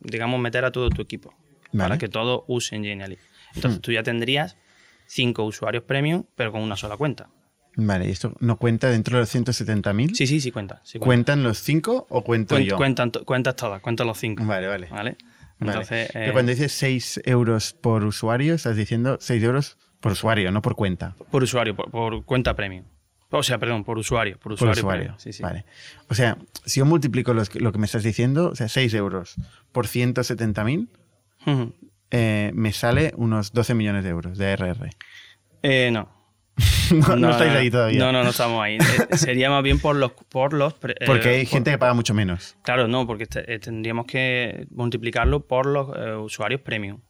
digamos, meter a todo tu equipo. Para que todos usen Genially. Entonces hmm. tú ya tendrías cinco usuarios premium, pero con una sola cuenta. Vale, ¿y esto no cuenta dentro de los 170.000? Sí, sí, sí cuenta, ¿Cuentan los cinco o cuento yo? Cuentan, cuentas todas, cuentan los cinco. Vale, vale. ¿Vale? Entonces, eh, cuando dices 6 euros por usuario, estás diciendo 6 euros por usuario, no por cuenta. Por usuario, por, cuenta premium. O sea, perdón, por usuario. Por usuario. Sí, sí. Vale. O sea, si yo multiplico lo que me estás diciendo, o sea, 6 euros por 170.000, eh, me sale unos 12 millones de euros de RR. Eh, no. no, estáis ahí todavía. No, no, no estamos ahí. Eh, sería más bien por los... Por los porque hay gente que paga mucho menos. Claro, no, porque tendríamos que multiplicarlo por los usuarios premium.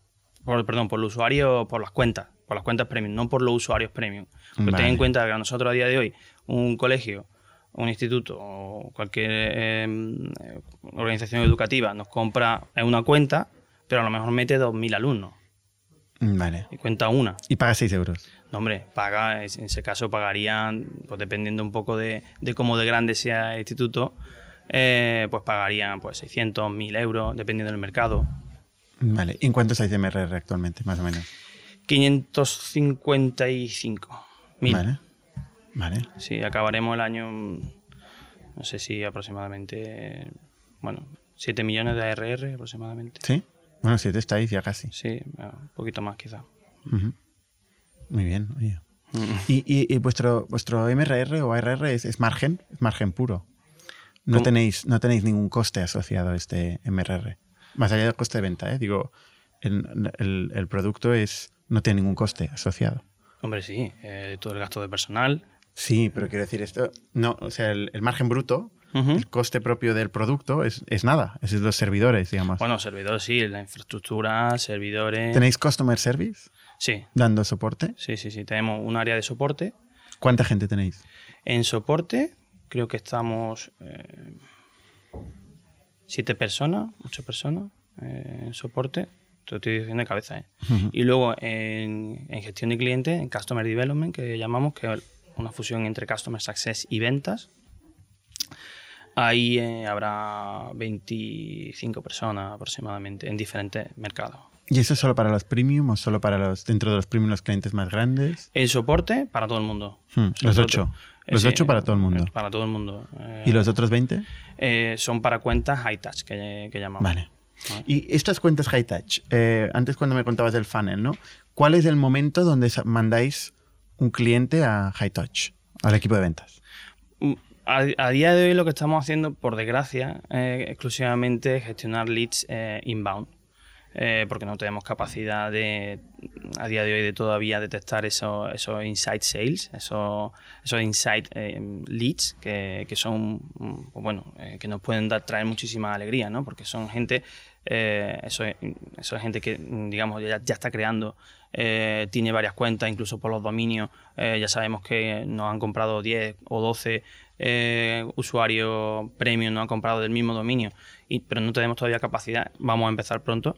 Por, perdón, por los usuarios, por las cuentas, por las cuentas premium, no por los usuarios premium. Porque ten en cuenta que a nosotros a día de hoy, un colegio, un instituto o cualquier em, organización educativa nos compra una cuenta, pero a lo mejor mete 2.000 alumnos. Vale. Y cuenta una. Y paga 6 euros. No, hombre, paga, en ese caso pagarían, pues dependiendo un poco de, cómo de grande sea el instituto, eh, pues pagarían pues 600, 1000 euros, dependiendo del mercado. Vale. ¿Y en cuántos hay de MRR actualmente, más o menos? 555. Mil. Vale. Vale. Sí, acabaremos el año, no sé si aproximadamente, bueno, 7 millones de ARR aproximadamente. ¿Sí? Bueno, 7 estáis ya casi. Sí, un poquito más quizá. Muy bien, oye. ¿Y, vuestro, vuestro MRR o ARR es, margen? Es margen puro. No tenéis, no tenéis ningún coste asociado a este MRR. Más allá del coste de venta, ¿eh? Digo, el, producto es no tiene ningún coste asociado. Hombre, sí. Eh, todo el gasto de personal. Sí, pero quiero decir esto. No, o sea, el margen bruto el coste propio del producto es, nada, es los servidores, digamos. Bueno, servidores sí, la infraestructura, servidores. ¿Tenéis Customer Service? Sí. ¿Dando soporte? Sí, sí, sí. Tenemos un área de soporte. ¿Cuánta gente tenéis? En soporte, creo que estamos eh, siete personas, ocho personas eh, en soporte. Te estoy diciendo de cabeza. ¿eh? Y luego en, en, gestión de clientes, en Customer Development, que llamamos, que es una fusión entre Customer Success y ventas Ahí eh, habrá 25 personas aproximadamente en diferentes mercados. ¿Y eso es solo para los premium o solo para los dentro de los premium los clientes más grandes? El soporte para todo el mundo. Hmm, los ocho. Los ocho para todo el mundo. Para todo el mundo. ¿Y los otros 20? Eh, son para cuentas high touch, que, llamamos. Vale. Y estas cuentas high touch, eh, antes cuando me contabas del funnel, ¿no? ¿Cuál es el momento donde mandáis un cliente a high touch, al equipo de ventas? Mm, a, día de hoy lo que estamos haciendo, por desgracia, es exclusivamente gestionar leads eh, inbound. Eh, porque no tenemos capacidad de, a día de hoy, de todavía detectar esos, esos insight sales, esos, esos insight eh, leads que, son, mm, pues bueno, que nos pueden dar, traer muchísima alegría, ¿no? Porque son gente, eso, eso, es gente que, digamos, ya, ya está creando tiene varias cuentas, incluso por los dominios. ya sabemos que nos han comprado 10 o 12 eh, usuario premium no ha comprado del mismo dominio, y, pero no tenemos todavía capacidad, vamos a empezar pronto,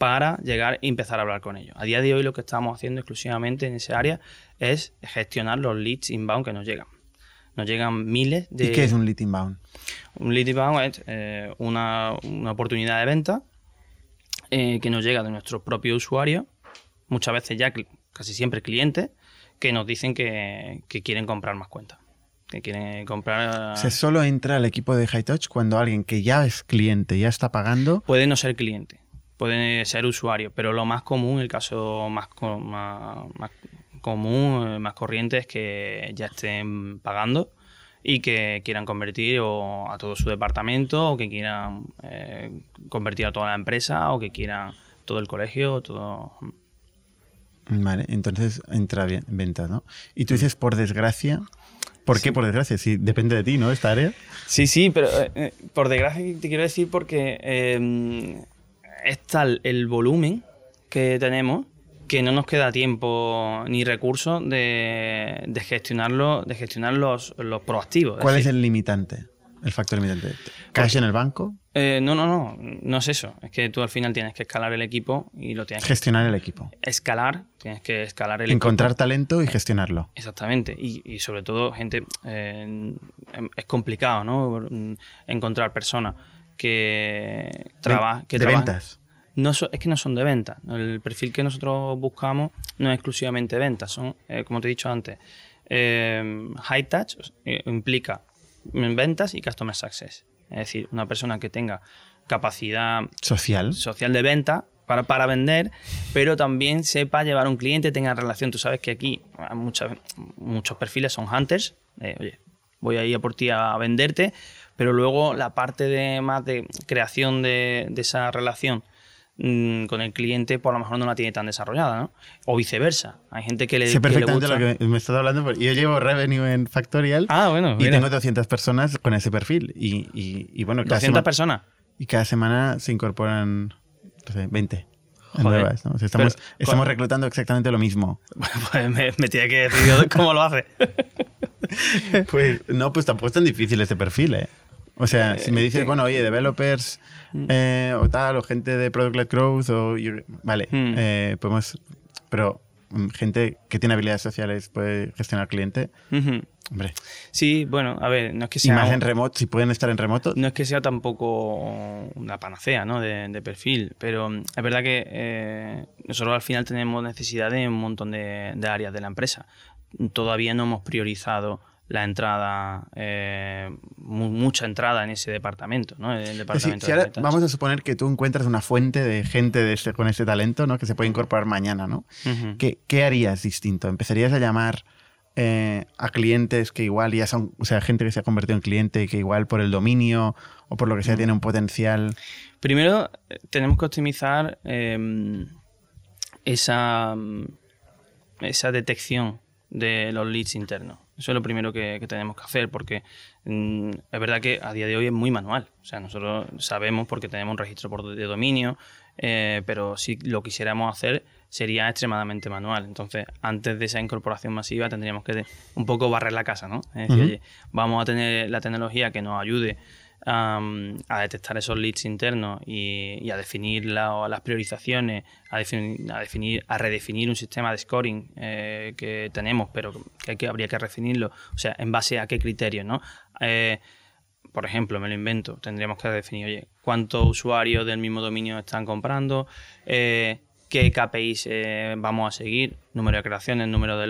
para llegar y empezar a hablar con ellos. A día de hoy lo que estamos haciendo exclusivamente en ese área es gestionar los leads inbound que nos llegan. Nos llegan miles de... ¿Y qué es un lead inbound? Un lead inbound es eh, una, oportunidad de venta eh, que nos llega de nuestro propio usuario, muchas veces ya casi siempre clientes, que nos dicen que quieren comprar más cuentas que quieren comprar. ¿Se solo entra al equipo de High Touch cuando alguien que ya es cliente, ya está pagando. Puede no ser cliente. Pueden ser usuarios, pero lo más común, el caso más, más, común, eh, más corriente es que ya estén pagando y que quieran convertir o a todo su departamento o que quieran eh, convertir a toda la empresa o que quieran todo el colegio, todo... Vale, entonces entra bien, ventas, ¿no? Y tú dices, por desgracia, ¿por qué por desgracia? Si depende de ti, ¿no? Esta área. Sí, sí, pero eh, por desgracia te quiero decir porque eh, es tal el volumen que tenemos que no nos queda tiempo ni recursos de, gestionarlo, de gestionar los, proactivos. ¿Cuál es, el limitante? El factor limitante. ¿Cash en el banco? Eh, no, no, no, no es eso. Es que tú al final tienes que escalar el equipo y lo tienes Gestionar el equipo. Escalar, tienes que escalar el Encontrar equipo. talento y gestionarlo. Exactamente. Y, sobre todo, gente, eh, es complicado, ¿no? Encontrar personas que, trabajan. que de ventas no es que no son de venta. El perfil que nosotros buscamos no es exclusivamente ventas, son, eh, como te he dicho antes, eh, high touch eh, implica ventas y customer success. Es decir, una persona que tenga capacidad social, social de venta para, para vender, pero también sepa llevar a un cliente, tenga relación. Tú sabes que aquí muchas, muchos perfiles son hunters. oye, voy a ir a por ti a venderte, pero luego la parte de más de creación de, de esa relación Mm, con el cliente, por lo mejor no la tiene tan desarrollada, ¿no? O viceversa. Hay gente que le. Sé perfectamente lo que me estás hablando. Yo llevo revenue en Factorial. Ah, bueno. Y tengo 200 personas con ese perfil. Y, y, bueno, cada 200 personas. Y cada semana se incorporan, no sé, 20. Nuevas, ¿no? estamos, estamos reclutando exactamente lo mismo. pues me, me tiene que decir cómo lo hace. pues no, pues tampoco es tan difícil este perfil, ¿eh? O sea, si me dices, bueno, oye, developers mm. eh, o tal, o gente de Product-led Growth, o, vale, mm. eh, podemos, pero mm, gente que tiene habilidades sociales puede gestionar cliente. Hombre. Sí, bueno, a ver, no es que sea. Y más en remoto, si pueden estar en remoto. No es que sea tampoco una panacea, ¿no? De, perfil, pero es verdad que eh, nosotros al final tenemos necesidad de un montón de, de áreas de la empresa. Todavía no hemos priorizado la entrada, eh, mucha entrada en ese departamento, ¿no? departamento vamos a suponer que tú encuentras una fuente de gente de este, con ese talento, ¿no? Que se puede incorporar mañana, ¿no? ¿Qué, harías distinto? ¿Empezarías a llamar eh, a clientes que igual ya son, o sea, gente que se ha convertido en cliente y que igual por el dominio o por lo que sea tiene un potencial? Primero, eh, tenemos que optimizar em, esa, esa detección de los leads internos. Eso es lo primero que, tenemos que hacer, porque mm, es verdad que a día de hoy es muy manual. O sea, nosotros sabemos porque tenemos un registro por de dominio, eh, pero si lo quisiéramos hacer sería extremadamente manual. Entonces, antes de esa incorporación masiva tendríamos que un poco barrer la casa, ¿no? Es decir, oye, vamos a tener la tecnología que nos ayude a detectar esos leads internos y, a definir las priorizaciones, a definir, a definir, a redefinir un sistema de scoring eh, que tenemos, pero que, habría que redefinirlo, o sea, en base a qué criterios, ¿no? Eh, por ejemplo, me lo invento, tendríamos que definir, oye, cuántos usuarios del mismo dominio están comprando, eh, qué KPIs vamos a seguir, número de creaciones, número de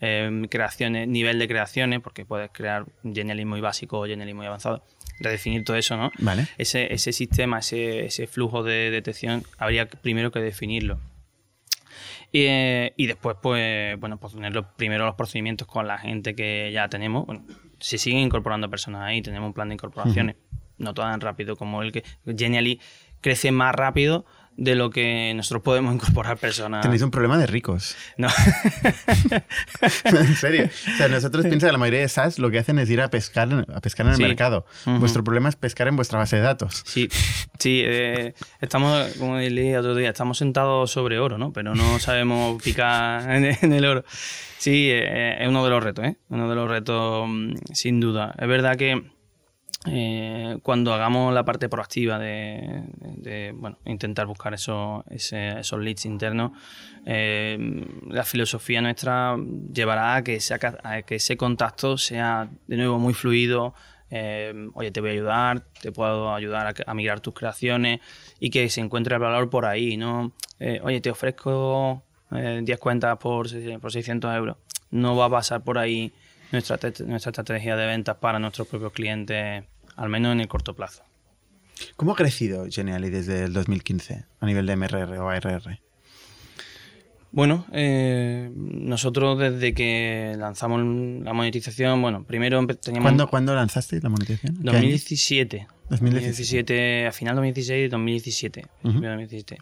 login, creaciones, nivel de creaciones, porque puedes crear Genially muy básico o Genially muy avanzado redefinir todo eso, ¿no? Vale. Ese, ese sistema, ese, ese flujo de detección, habría primero que definirlo. Y, eh, y, después, pues, bueno, pues tener primero los procedimientos con la gente que ya tenemos. Bueno, se siguen incorporando personas ahí, tenemos un plan de incorporaciones, no tan rápido como el que Genially crece más rápido de lo que nosotros podemos incorporar personas. Tenéis un problema de ricos. No. en serio. O sea, nosotros piensa que la mayoría de SaaS lo que hacen es ir a pescar, a pescar en el mercado. Vuestro problema es pescar en vuestra base de datos. Sí, sí. Eh, estamos, como leí otro día, estamos sentados sobre oro, ¿no? Pero no sabemos picar en, el oro. Sí, eh, es uno de los retos, ¿eh? Uno de los retos, mm, sin duda. Es verdad que eh, cuando hagamos la parte proactiva de, bueno, intentar buscar esos, esos leads internos, eh, la filosofía nuestra llevará a que, a que ese contacto sea de nuevo muy fluido. Eh, oye, te voy a ayudar, te puedo ayudar a, migrar tus creaciones y que se encuentre el valor por ahí, ¿no? oye, te ofrezco 10 cuentas por, por 600 euros. No va a pasar por ahí nuestra, nuestra estrategia de ventas para nuestros propios clientes, al menos en el corto plazo. ¿Cómo ha crecido Geniali desde el 2015 a nivel de MRR o ARR? Bueno, eh, nosotros desde que lanzamos la monetización, bueno, primero teníamos... ¿Cuándo, ¿Cuándo lanzaste la monetización? 2017. 2017. a final 2016 2017. 2017.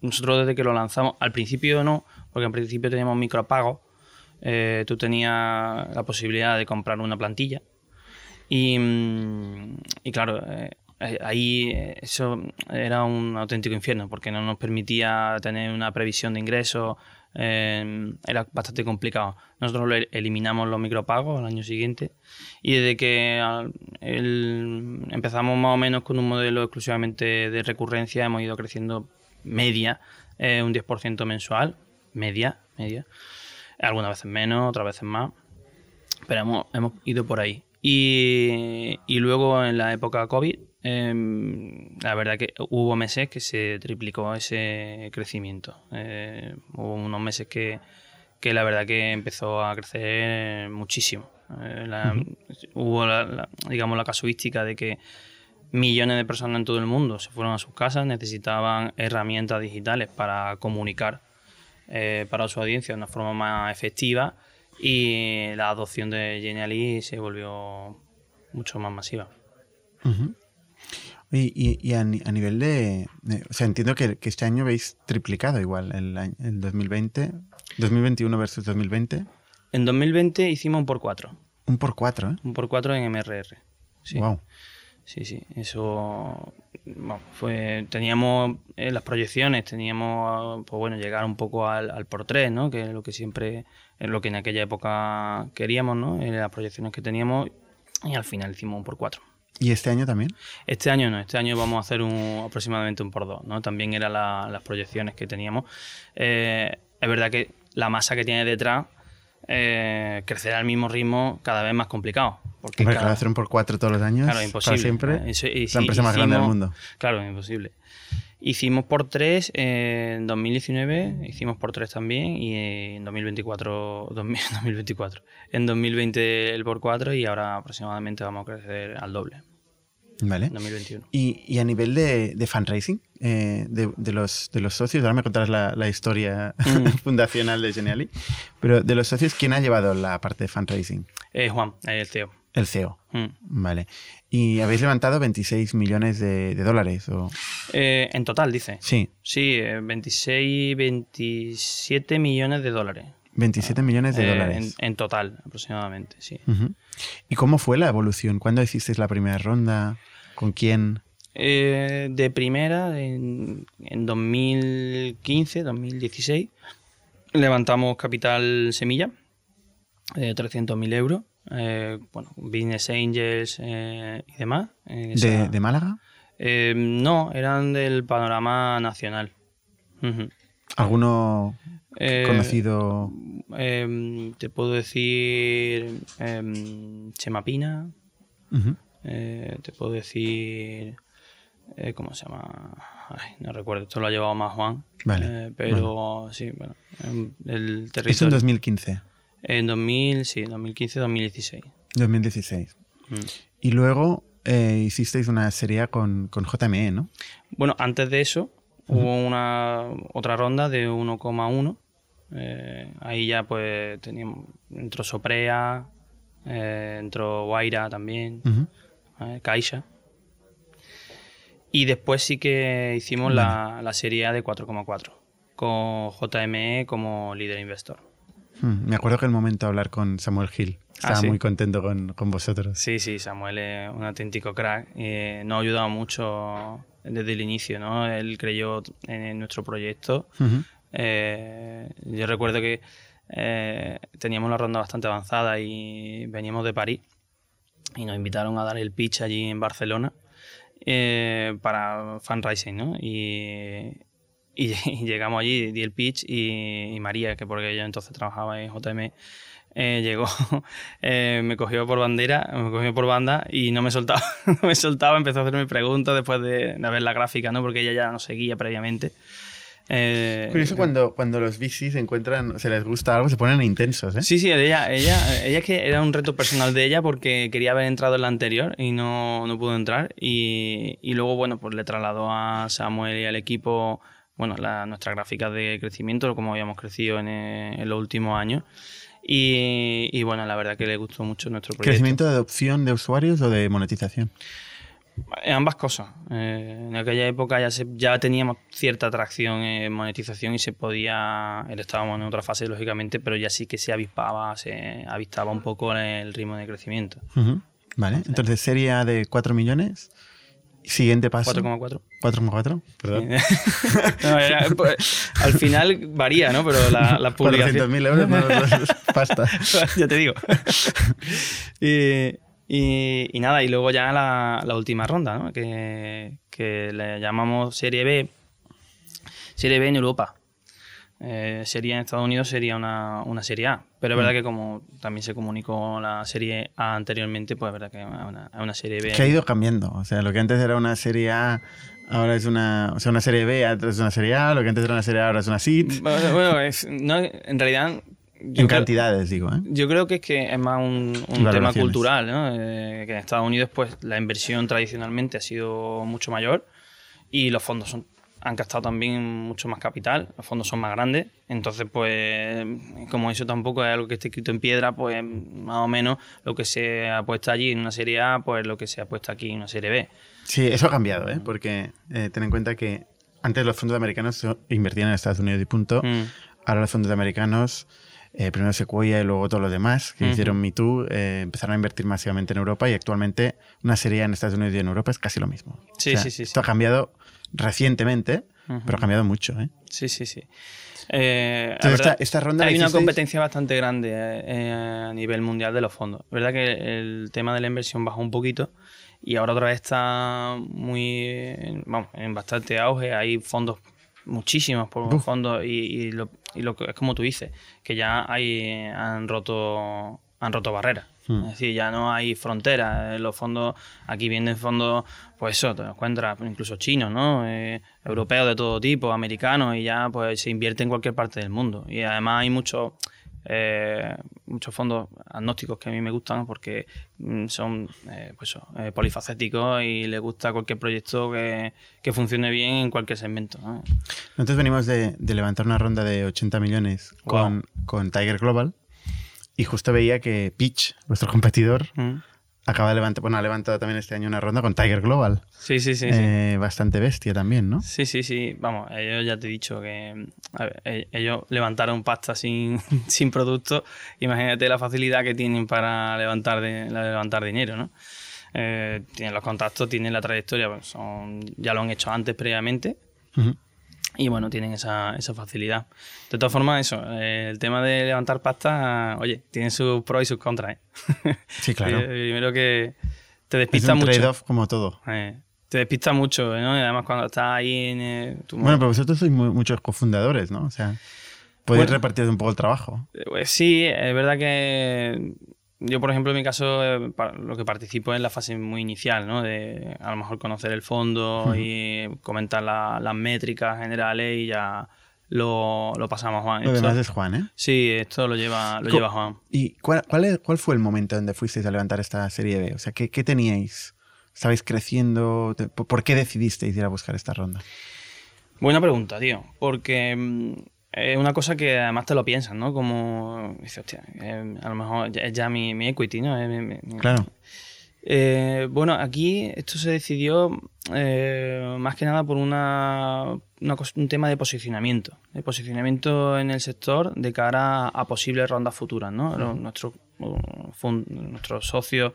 nosotros desde que lo lanzamos, al principio no, porque al principio teníamos micropagos, eh, tú tenías la posibilidad de comprar una plantilla y, mm, y claro, eh, eh, ahí eh, eso era un auténtico infierno porque no nos permitía tener una previsión de ingresos, eh, era bastante complicado. Nosotros eliminamos los micropagos al año siguiente y desde que empezamos más o menos con un modelo exclusivamente de recurrencia hemos ido creciendo media, un 10% mensual, media, media, algunas veces menos, otras veces más, pero hemos, hemos ido por ahí. Y, y, luego en la época COVID Em, la verdad que hubo meses que se triplicó ese crecimiento. Eh, hubo unos meses que, que, la verdad que empezó a crecer muchísimo. Eh, hubo, la, digamos, la casuística de que millones de personas en todo el mundo se fueron a sus casas, necesitaban herramientas digitales para comunicar eh, para su audiencia de una forma más efectiva y la adopción de Genially se volvió mucho más masiva. Y, y, a, nivel de, O sea, entiendo que, este año habéis triplicado igual el, el 2020, 2021 versus 2020. En 2020 hicimos un por cuatro. Un por cuatro, ¿eh? Un por cuatro en MRR. Sí. Wow. Sí, sí, eso fue, teníamos eh, las proyecciones, teníamos, pues bueno, llegar un poco al, al, por tres, ¿no? Que es lo que siempre, es lo que en aquella época queríamos, ¿no? En las proyecciones que teníamos y al final hicimos un por cuatro. ¿Y este año también? Este año no, este año vamos a hacer un, aproximadamente un por dos, ¿no? También eran las proyecciones que teníamos. Eh, es verdad que la masa que tiene detrás eh, crecerá al mismo ritmo cada vez más complicado. Porque cada, hacer un por cuatro todos los años, claro, imposible. siempre, es la empresa más grande del mundo. Claro, imposible. Hicimos por tres en 2019, hicimos por tres también y en 2024, 2024. En 2020 el por cuatro y ahora aproximadamente vamos a crecer al doble. Vale. 2021. Y, a nivel de, fundraising eh, de, los, de los socios, ahora me contarás la, historia mm. fundacional de Geniali, pero de los socios, ¿quién ha llevado la parte de fundraising? Eh, Juan, el CEO. El CEO. Mm. Vale. ¿Y habéis levantado 26 millones de, dólares? O... Eh, en total, dice. Sí. Sí, 26, 27 millones de dólares. 27 millones de dólares. En, total, aproximadamente, sí. ¿Y cómo fue la evolución? ¿Cuándo hicisteis la primera ronda? ¿Con quién? Eh, de primera, en, 2015, 2016, levantamos capital semilla, de 300.000 euros. Eh, bueno, Business Angels eh, y demás. ¿De, Málaga? no, eran del panorama nacional. ¿Alguno conocido? te puedo decir em, Chemapina. Eh, te puedo decir. Eh, ¿Cómo se llama? no recuerdo, esto lo ha llevado más Juan. Vale. Eh, pero sí, bueno. El territorio. ¿Es en 2015? En 2000, sí, 2015-2016. 2016. Mm. Y luego hicisteis una serie con, con, JME, ¿no? Bueno, antes de eso hubo una otra ronda de 1,1. ahí ya pues teníamos, entró Soprea, entró Guaira también. Caixa. Y después sí que hicimos la, la, serie A de 4,4, con JME como líder investor. Hmm, me acuerdo que el momento de hablar con Samuel Gil. Ah, Estaba muy contento con, con, vosotros. Sí, sí, Samuel es un auténtico crack. y nos ha ayudado mucho desde el inicio, ¿no? Él creyó en nuestro proyecto. Eh, yo recuerdo que eh, teníamos la ronda bastante avanzada y veníamos de París y nos invitaron a dar el pitch allí en Barcelona eh, para fundraising, ¿no? Y, y, llegamos allí, di el pitch y, María, que porque yo entonces trabajaba en JM, eh, llegó, eh, me cogió por bandera, me cogió por banda y no me soltaba, no me soltaba, empezó a hacerme preguntas después de, de, ver la gráfica, ¿no? Porque ella ya nos seguía previamente. Eh, Curioso cuando, cuando los VCs encuentran, se les gusta algo, se ponen intensos, ¿eh? Sí, sí, ella, ella, ella es que era un reto personal de ella porque quería haber entrado en la anterior y no, no pudo entrar. Y, y, luego, bueno, pues le trasladó a Samuel y al equipo, bueno, la, nuestras gráficas de crecimiento, como habíamos crecido en, eh, en los últimos años. Y, y, bueno, la verdad que le gustó mucho nuestro proyecto. ¿Crecimiento de adopción de usuarios o de monetización? ambas cosas. Eh, en aquella época ya, ya teníamos cierta atracción en monetización y se podía, estábamos en otra fase lógicamente, pero ya sí que se avispaba, se avistaba un poco el ritmo de crecimiento. Vale, entonces serie de 4 millones. Siguiente paso. 4,4. 4,4, perdón. Pues, al final varía, ¿no? Pero la, la publicación... 400.000 euros, no, pasta. ya te digo. y, y, nada, y luego ya la, la última ronda, ¿no? que, que, le llamamos Serie B. Serie B en Europa. Eh, sería en Estados Unidos sería una, una Serie A. Pero es verdad mm. que como también se comunicó la Serie A anteriormente, pues es verdad que es una, una, Serie B. Que ha ido cambiando. O sea, lo que antes era una Serie A ahora es una, o sea, una serie B, ahora es una serie A, lo que antes era una serie A, ahora es una SIT. Bueno, es, no, en realidad en cantidades, digo. ¿eh? Yo creo que es que es más un, tema cultural, ¿no? Eh, que en Estados Unidos, pues, la inversión tradicionalmente ha sido mucho mayor y los fondos son, han gastado también mucho más capital, los fondos son más grandes, entonces, pues, como eso tampoco es algo que esté escrito en piedra, pues, más o menos lo que se ha puesto allí en una serie A, pues, lo que se ha puesto aquí en una serie B. Sí, eso ha cambiado, ¿eh? Porque eh, ten en cuenta que antes los fondos americanos invertían en Estados Unidos y punto. Mm. Ahora los fondos americanos eh, primero Sequoia y luego todos los demás que hicieron Me Too, eh, empezaron a invertir masivamente en Europa y actualmente una serie en Estados Unidos y en Europa es casi lo mismo. Sí, sí, sí. Esto ha cambiado recientemente, pero ha cambiado mucho. ¿eh? Sí, sí, sí. esta, ronda hay una competencia bastante grande a nivel mundial de los fondos. Es verdad que el tema de la inversión bajó un poquito y ahora otra vez está muy, vamos, en bastante auge. Hay fondos muchísimos por fondos y, lo, y lo es como tú dices, que ya hay, han roto, han roto barreras. Hmm. Es decir, ya no hay fronteras. Los fondos, aquí vienen fondos, pues eso, te encuentras incluso chinos, ¿no? Eh, europeos de todo tipo, americanos, y ya pues se invierte en cualquier parte del mundo. Y además hay muchos eh, muchos fondos agnósticos que a mí me gustan porque mm, son eh, pues eh, polifacéticos y les gusta cualquier proyecto que, que funcione bien en cualquier segmento. Nosotros venimos de, levantar una ronda de 80 millones con, con Tiger Global y justo veía que Pitch, vuestro competidor, mm acaba de levantar, bueno, ha levantado también este año una ronda con Tiger Global. Sí, sí, sí. Eh, bastante bestia también, ¿no? Sí, sí, sí. Vamos, ellos ya te he dicho que e, ellos levantaron pasta sin, sin producto. Imagínate la facilidad que tienen para levantar, de, levantar dinero, ¿no? Eh, tienen los contactos, tienen la trayectoria, pues son, ya lo han hecho antes previamente y bueno, tienen esa, esa facilidad. De todas formas, eso, eh, el tema de levantar pasta, oye, tiene sus pros y sus contras. ¿eh? Sí, claro. Primero que te despista es un mucho. trade-off como todo. Eh, te despista mucho, ¿no? Y además cuando estás ahí en... bueno, pero vosotros sois muchos cofundadores, ¿no? O sea, podéis repartir un poco el trabajo. Pues sí, es verdad que yo, por ejemplo, en mi caso, eh, lo que participo es la fase muy inicial, ¿no? De a lo mejor conocer el fondo y comentar las métricas generales y ya lo, pasamos a Juan. Lo demás es Juan, ¿eh? Sí, esto lo lleva, lo lleva Juan. ¿Y cuál, cuál, cuál, fue el momento donde fuisteis a levantar esta serie B? O sea, ¿qué, qué teníais? ¿Estabais creciendo? ¿Por qué decidisteis ir a buscar esta ronda? Buena pregunta, tío. Porque mm, es una cosa que además te lo piensas, ¿no? Como, dices, hostia, eh, a lo mejor es ya mi, mi equity, ¿no? claro. Eh, bueno, aquí esto se decidió eh, más que nada por una, un tema de posicionamiento, de posicionamiento en el sector de cara a, posibles rondas futuras, ¿no? Nuestros nuestro socios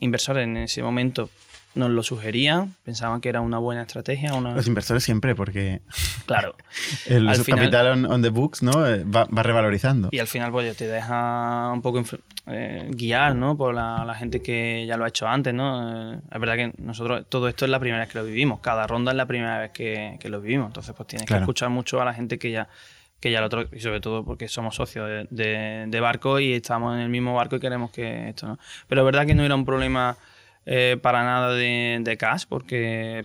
inversores en ese momento nos lo sugerían, pensaban que era una buena estrategia. Los inversores siempre, porque claro, el capital on, the books ¿no? Eh, va, revalorizando. Y al final pues te deja un poco eh, guiar ¿no? por la, gente que ya lo ha hecho antes. ¿no? Eh, es verdad que nosotros todo esto es la primera vez que lo vivimos, cada ronda es la primera vez que, lo vivimos, entonces pues tienes que escuchar mucho a la gente que ya que ya lo otro, y sobre todo porque somos socios de, de, barco y estamos en el mismo barco y queremos que esto, ¿no? Pero es verdad que no era un problema eh, para nada de, cash, porque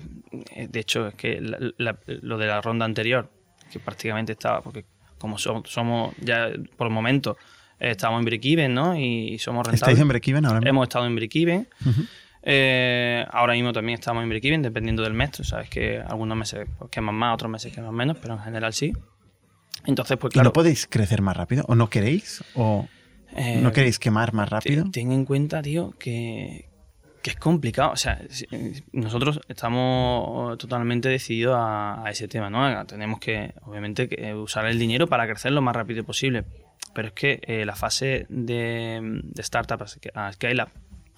eh, de hecho es que lo de la ronda anterior, que prácticamente estaba, porque como somos, ya por el momento estamos en break-even, ¿no? Y, somos rentables. ¿Estáis en break-even ahora Hemos estado en break-even. ahora mismo también estamos en break-even, dependiendo del mes. Sabes que algunos meses pues, queman más, otros meses queman menos, pero en general sí. Entonces, pues claro. ¿Y no podéis crecer más rápido? ¿O no queréis? ¿O no eh, queréis quemar más rápido? Ten en cuenta, tío, que, es complicado. O sea, nosotros estamos totalmente decididos a, ese tema, ¿no? Tenemos que, obviamente, que usar el dinero para crecer lo más rápido posible. Pero es que eh, la fase de, de startup a scale up,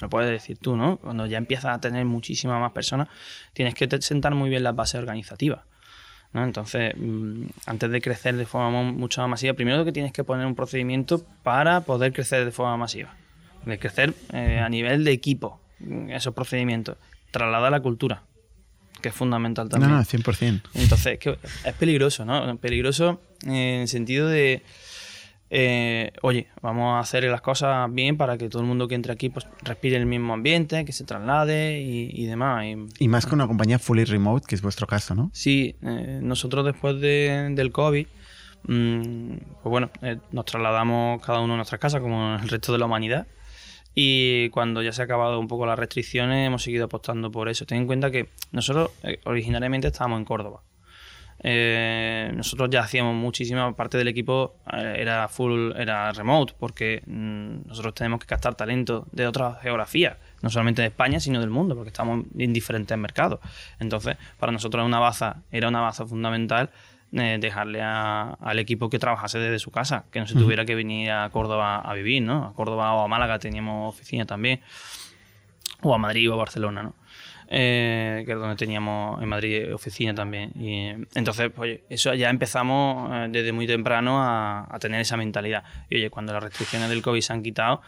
lo puedes decir tú, ¿no? Cuando ya empiezas a tener muchísimas más personas, tienes que sentar muy bien las bases organizativas. Entonces, mm, antes de crecer de forma mucho más masiva, primero que tienes que poner un procedimiento para poder crecer de forma masiva. De crecer eh, a nivel de equipo, esos procedimientos. Trasladar la cultura, que es fundamental también. No, no, 100%. Entonces, es peligroso, ¿no? Peligroso en el sentido de eh, oye, vamos a hacer las cosas bien para que todo el mundo que entre aquí pues, respire el mismo ambiente, que se traslade y, demás. Y, más con una compañía fully remote, que es vuestro caso, ¿no? Sí, eh, nosotros después del COVID, mm, pues bueno, eh, nos trasladamos cada uno a nuestra casa como el resto de la humanidad. Y cuando ya se ha acabado un poco las restricciones, hemos seguido apostando por eso. Ten en cuenta que nosotros originariamente estábamos en Córdoba. Eh, nosotros ya hacíamos muchísima parte del equipo eh, era full era remote porque mm, nosotros tenemos que captar talento de otras geografías no solamente de España sino del mundo porque estamos en diferentes mercados entonces para nosotros una baza era una baza fundamental eh, dejarle al equipo que trabajase desde su casa que no se tuviera que venir a Córdoba a vivir no a Córdoba o a Málaga teníamos oficina también o a Madrid o a Barcelona no eh, que es donde teníamos en Madrid oficina también. Y entonces, pues eso ya empezamos eh, desde muy temprano a, tener esa mentalidad. Y oye, cuando las restricciones del COVID se han quitado,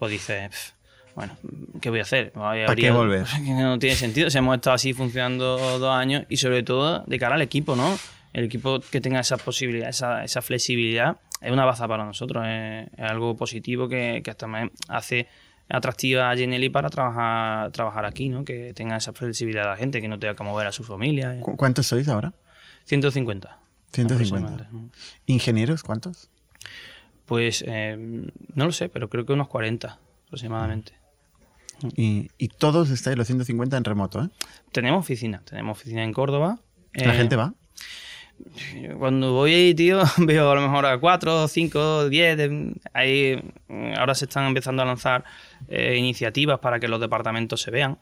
pues dices, bueno, ¿qué voy a hacer? ¿Para qué volver? No tiene sentido. Hemos estado así funcionando dos años y sobre todo de cara al equipo, ¿no? El equipo que tenga esa posibilidad, esa, esa flexibilidad, es una baza para nosotros. Es, algo positivo que, que hasta hace atractiva a Genelli para trabajar, trabajar aquí, ¿no? Que tenga esa flexibilidad a la gente, que no tenga que mover a su familia. ¿Cuántos sois ahora? 150. 150. ¿Ingenieros cuántos? Pues eh, no lo sé, pero creo que unos 40 aproximadamente. Y, todos estáis los 150 en remoto, ¿eh? Tenemos oficina, tenemos oficina en Córdoba. ¿La gente va? Cuando voy ahí, tío, veo a lo mejor a 4, 5, 10. Ahí ahora se están empezando a lanzar eh, iniciativas para que los departamentos se vean.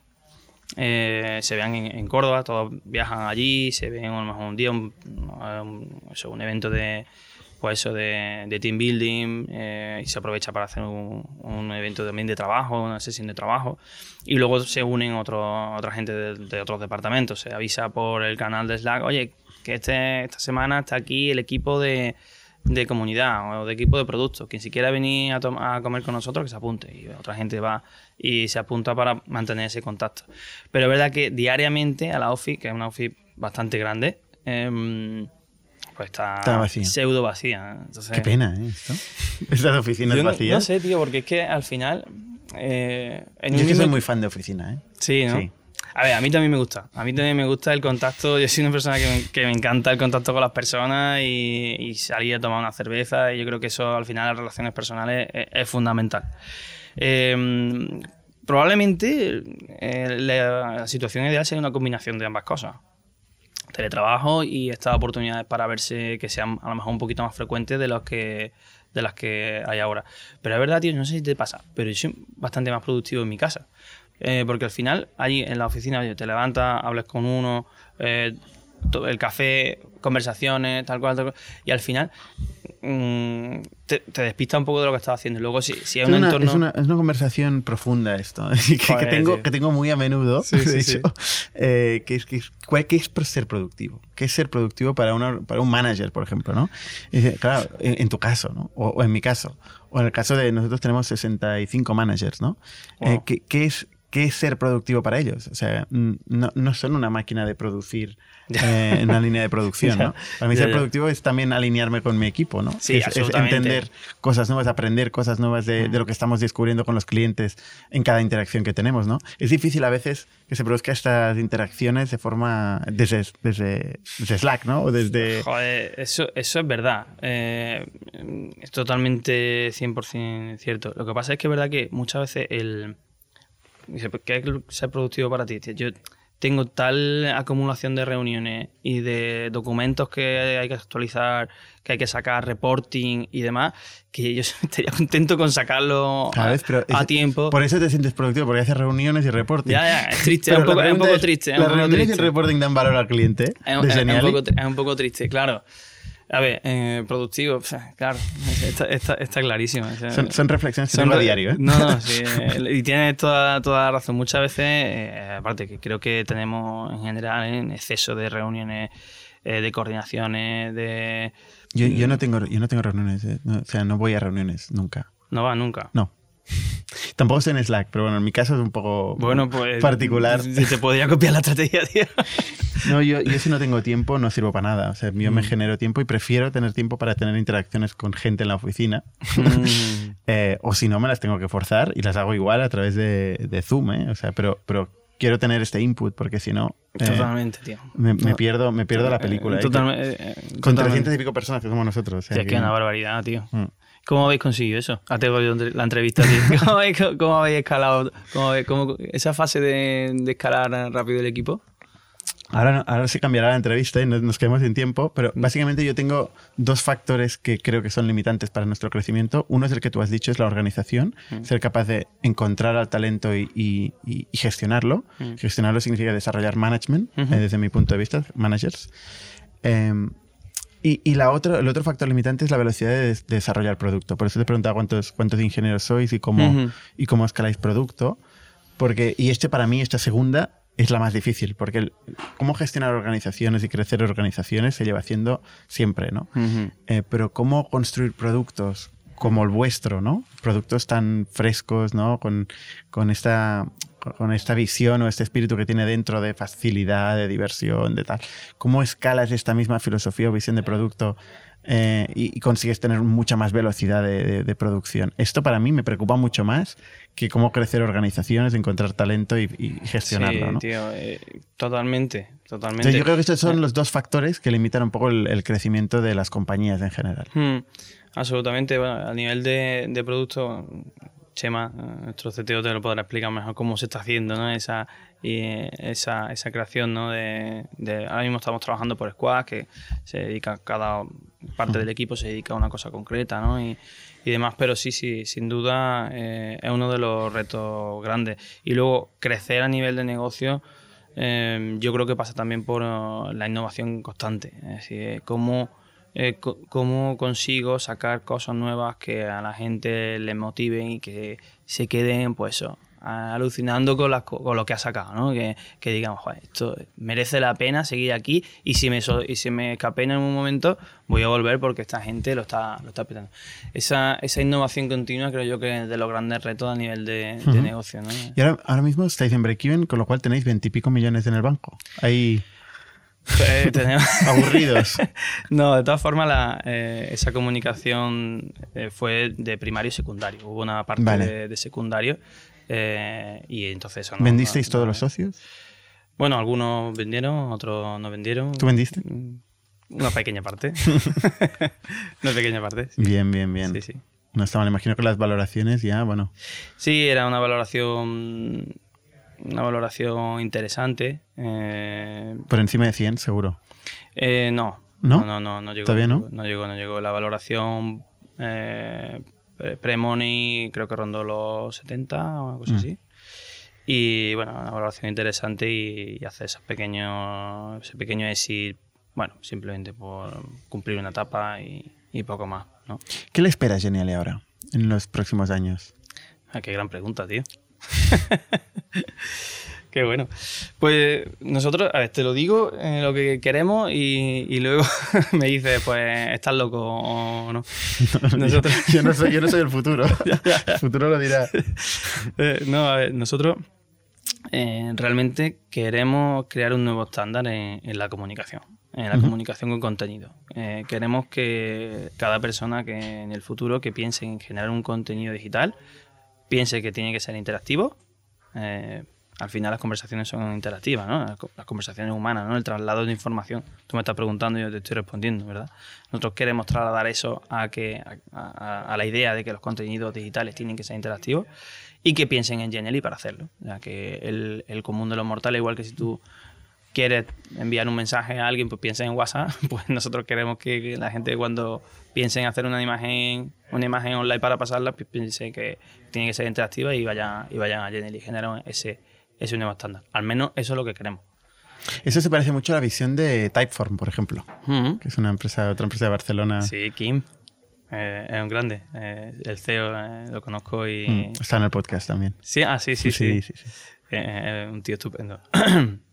Eh, se vean en, Córdoba, todos viajan allí, se ven a lo mejor un día, un, un, evento de, pues eso de, team building eh, y se aprovecha para hacer un, evento también de trabajo, una sesión de trabajo y luego se unen otro, otra gente de, de, otros departamentos, se avisa por el canal de Slack, oye, que este, esta semana está aquí el equipo de, de comunidad o de equipo de productos. Quien si quiera venir a, a, comer con nosotros, que se apunte. Y otra gente va y se apunta para mantener ese contacto. Pero es verdad que diariamente a la OFI, que es una OFI bastante grande, em, pues está, pseudo vacía. Qué pena, ¿eh? Estas oficinas vacías. No sé, tío, porque es que al final... Eh, Yo que soy muy fan de oficina, ¿eh? Sí, ¿no? Sí. A ver, a mí también me gusta. A mí también me gusta el contacto. Yo soy una persona que me, encanta el contacto con las personas y, salir a tomar una cerveza. Y yo creo que eso, al final, las relaciones personales es, fundamental. Em, probablemente eh, la, situación ideal sería una combinación de ambas cosas. Teletrabajo y estas oportunidades para verse que sean a lo mejor un poquito más frecuentes de los que de las que hay ahora. Pero es verdad, tío, no sé si te pasa, pero yo soy bastante más productivo en mi casa. Eh, porque al final, allí en la oficina, te levantas, hablas con uno, eh, el café, conversaciones, tal cual, tal cual, y al final mm, te, despista un poco de lo que estás haciendo. Luego, si, si hay un entorno. Es una, es una, conversación profunda esto, que, tengo, que tengo muy a menudo, de hecho, eh, que, es, que, es, ¿qué es ser productivo? ¿Qué es ser productivo para, para un manager, por ejemplo? ¿no? claro, en, tu caso, ¿no? O, o, en mi caso, o en el caso de nosotros tenemos 65 managers, ¿no? ¿qué, ¿qué, es, qué es ser productivo para ellos. O sea, no, no son una máquina de producir eh, en una línea de producción, ¿no? Para mí ser productivo es también alinearme con mi equipo, ¿no? Sí, es, entender cosas nuevas, aprender cosas nuevas de, de, lo que estamos descubriendo con los clientes en cada interacción que tenemos, ¿no? Es difícil a veces que se produzcan estas interacciones de forma desde, desde, Slack, ¿no? O desde... Joder, eso, eso es verdad. Eh, es totalmente 100% cierto. Lo que pasa es que es verdad que muchas veces el ¿qué es productivo para ti? Yo tengo tal acumulación de reuniones y de documentos que hay que actualizar, que hay que sacar, reporting y demás, que yo estaría contento con sacarlo a, tiempo. Por eso te sientes productivo, porque haces reuniones y reporting. Ya, ya, es triste, es un, poco, triste. ¿Las reuniones y el reporting dan valor al cliente? Es, un poco, triste, claro. A ver, eh, productivo, claro, está, está, clarísimo. son, reflexiones que son a diario, ¿eh? No, no, sí, eh, y tienes toda, toda la razón. Muchas veces, eh, aparte que creo que tenemos en general en exceso de reuniones, de coordinaciones, de... Yo, yo, no tengo, yo no tengo reuniones, o sea, no voy a reuniones nunca. ¿No va nunca? No. Tampoco estoy en Slack, pero bueno, en mi caso es un poco bueno, pues, particular. Si te podría copiar la estrategia, tío. No, yo, yo si no tengo tiempo no sirvo para nada. O sea, yo me mm. genero tiempo y prefiero tener tiempo para tener interacciones con gente en la oficina. Mm. Eh, o si no, me las tengo que forzar y las hago igual a través de, de Zoom, ¿eh? O sea, pero, pero quiero tener este input porque si no... Eh, totalmente, tío. Me, pierdo, me pierdo la película. Totalmente, con 300 y pico personas que somos nosotros. O sea, que, una barbaridad, tío. Mm. ¿Cómo habéis conseguido eso? Ah, tengo la entrevista. Tío. ¿Cómo, habéis, ¿Cómo, habéis, escalado? ¿Cómo, esa fase de, de, escalar rápido el equipo? Ahora, ahora se cambiará la entrevista y nos, quedamos sin tiempo, pero mm. básicamente yo tengo dos factores que creo que son limitantes para nuestro crecimiento. Uno es el que tú has dicho, es la organización, mm. ser capaz de encontrar al talento y, gestionarlo. Mm. Gestionarlo significa desarrollar management, eh, desde mi punto de vista, managers. Em, y, la otro, el otro factor limitante es la velocidad de, desarrollar producto. Por eso te preguntaba cuántos, cuántos ingenieros sois y cómo, y cómo escaláis producto. Porque, y este para mí, esta segunda, es la más difícil, porque cómo gestionar organizaciones y crecer organizaciones se lleva haciendo siempre, ¿no? Eh, pero cómo construir productos como el vuestro, ¿no? Productos tan frescos, ¿no? Con, con, esta, con esta visión o este espíritu que tiene dentro de facilidad, de diversión, de tal. ¿Cómo escalas esta misma filosofía o visión de producto eh, y, consigues tener mucha más velocidad de, producción? Esto para mí me preocupa mucho más que cómo crecer organizaciones, encontrar talento y, gestionarlo. Sí, ¿no? tío, eh, totalmente, totalmente. yo creo que estos son eh. los dos factores que limitan un poco el, crecimiento de las compañías en general. Hmm. Absolutamente. Bueno, a nivel de, de producto, Chema, nuestro CTO te lo podrá explicar mejor cómo se está haciendo ¿no? esa, esa, esa creación. ¿no? De, ahora mismo estamos trabajando por squad, que se dedica, cada parte del equipo se dedica a una cosa concreta ¿no? y, y demás, pero sí, sí, sin duda eh, es uno de los retos grandes. Y luego crecer a nivel de negocio. Eh, yo creo que pasa también por la innovación constante. Es decir, cómo eh, cómo consigo sacar cosas nuevas que a la gente le motiven y que se queden, pues alucinando con, con lo que ha sacado, ¿no? Que, que digamos, esto merece la pena seguir aquí y si me, y si me escapé en un momento, voy a volver porque esta gente lo está, lo está petando. Esa, esa innovación continua creo yo que es de los grandes retos a nivel de, negocio, ¿no? Y ahora, ahora mismo estáis en break-even, con lo cual tenéis veintipico millones en el banco. Ahí... Eh, tenemos... Aburridos. no, de todas formas, eh, esa comunicación eh, fue de primario y secundario. Hubo una parte de, secundario y entonces... ¿Vendisteis todos los socios? Bueno, algunos vendieron, otros no vendieron. ¿Tú vendiste? Mm, una pequeña parte. una pequeña parte. Bien, bien, bien. Sí, sí. No estaba, imagino que las valoraciones ya, bueno. Sí, era una valoración una valoración interesante. Eh, ¿Por encima de 100, seguro? Eh, no. ¿No? No, no, no, llegó. ¿Todavía no? No llegó, no llegó. La valoración eh, pre-money creo que rondó los 70 o algo mm. así. Y bueno, una valoración interesante y, hace ese pequeño, ese pequeño exit, bueno, simplemente por cumplir una etapa y, poco más. ¿no? ¿Qué le espera a Genial ahora, en los próximos años? Ah, qué gran pregunta, tío. Qué bueno. Pues nosotros, a ver, te lo digo eh, lo que queremos y, luego me dices, pues, ¿estás loco o no? yo, no soy, yo no soy el futuro. el futuro lo dirá. Eh, no, a ver, nosotros eh, realmente queremos crear un nuevo estándar en, la comunicación, en la comunicación con contenido. Queremos que cada persona que en el futuro que piense en generar un contenido digital, piense que tiene que ser interactivo. Eh, al final las conversaciones son interactivas, ¿no? Las conversaciones humanas, ¿no? El traslado de información. Tú me estás preguntando y yo te estoy respondiendo, ¿verdad? Nosotros queremos trasladar eso a, que, a, la idea de que los contenidos digitales tienen que ser interactivos y que piensen en Genially para hacerlo. Ya que el, el común de los mortales, igual que si tú quieres enviar un mensaje a alguien, pues piensa en WhatsApp, pues nosotros queremos que, la gente cuando piense en hacer una imagen, una imagen online para pasarla, pues piense que tiene que ser interactiva y vayan, y vayan a Genially y ese, ese nuevo estándar. Al menos eso es lo que queremos. Eso se parece mucho a la visión de Typeform, por ejemplo, que es una empresa, otra empresa de Barcelona. Sí, Kim. Eh, es un grande. Eh, el CEO eh, lo conozco y. Mm, está en el podcast también. Sí, ah, sí, sí. Sí, sí. un tío estupendo.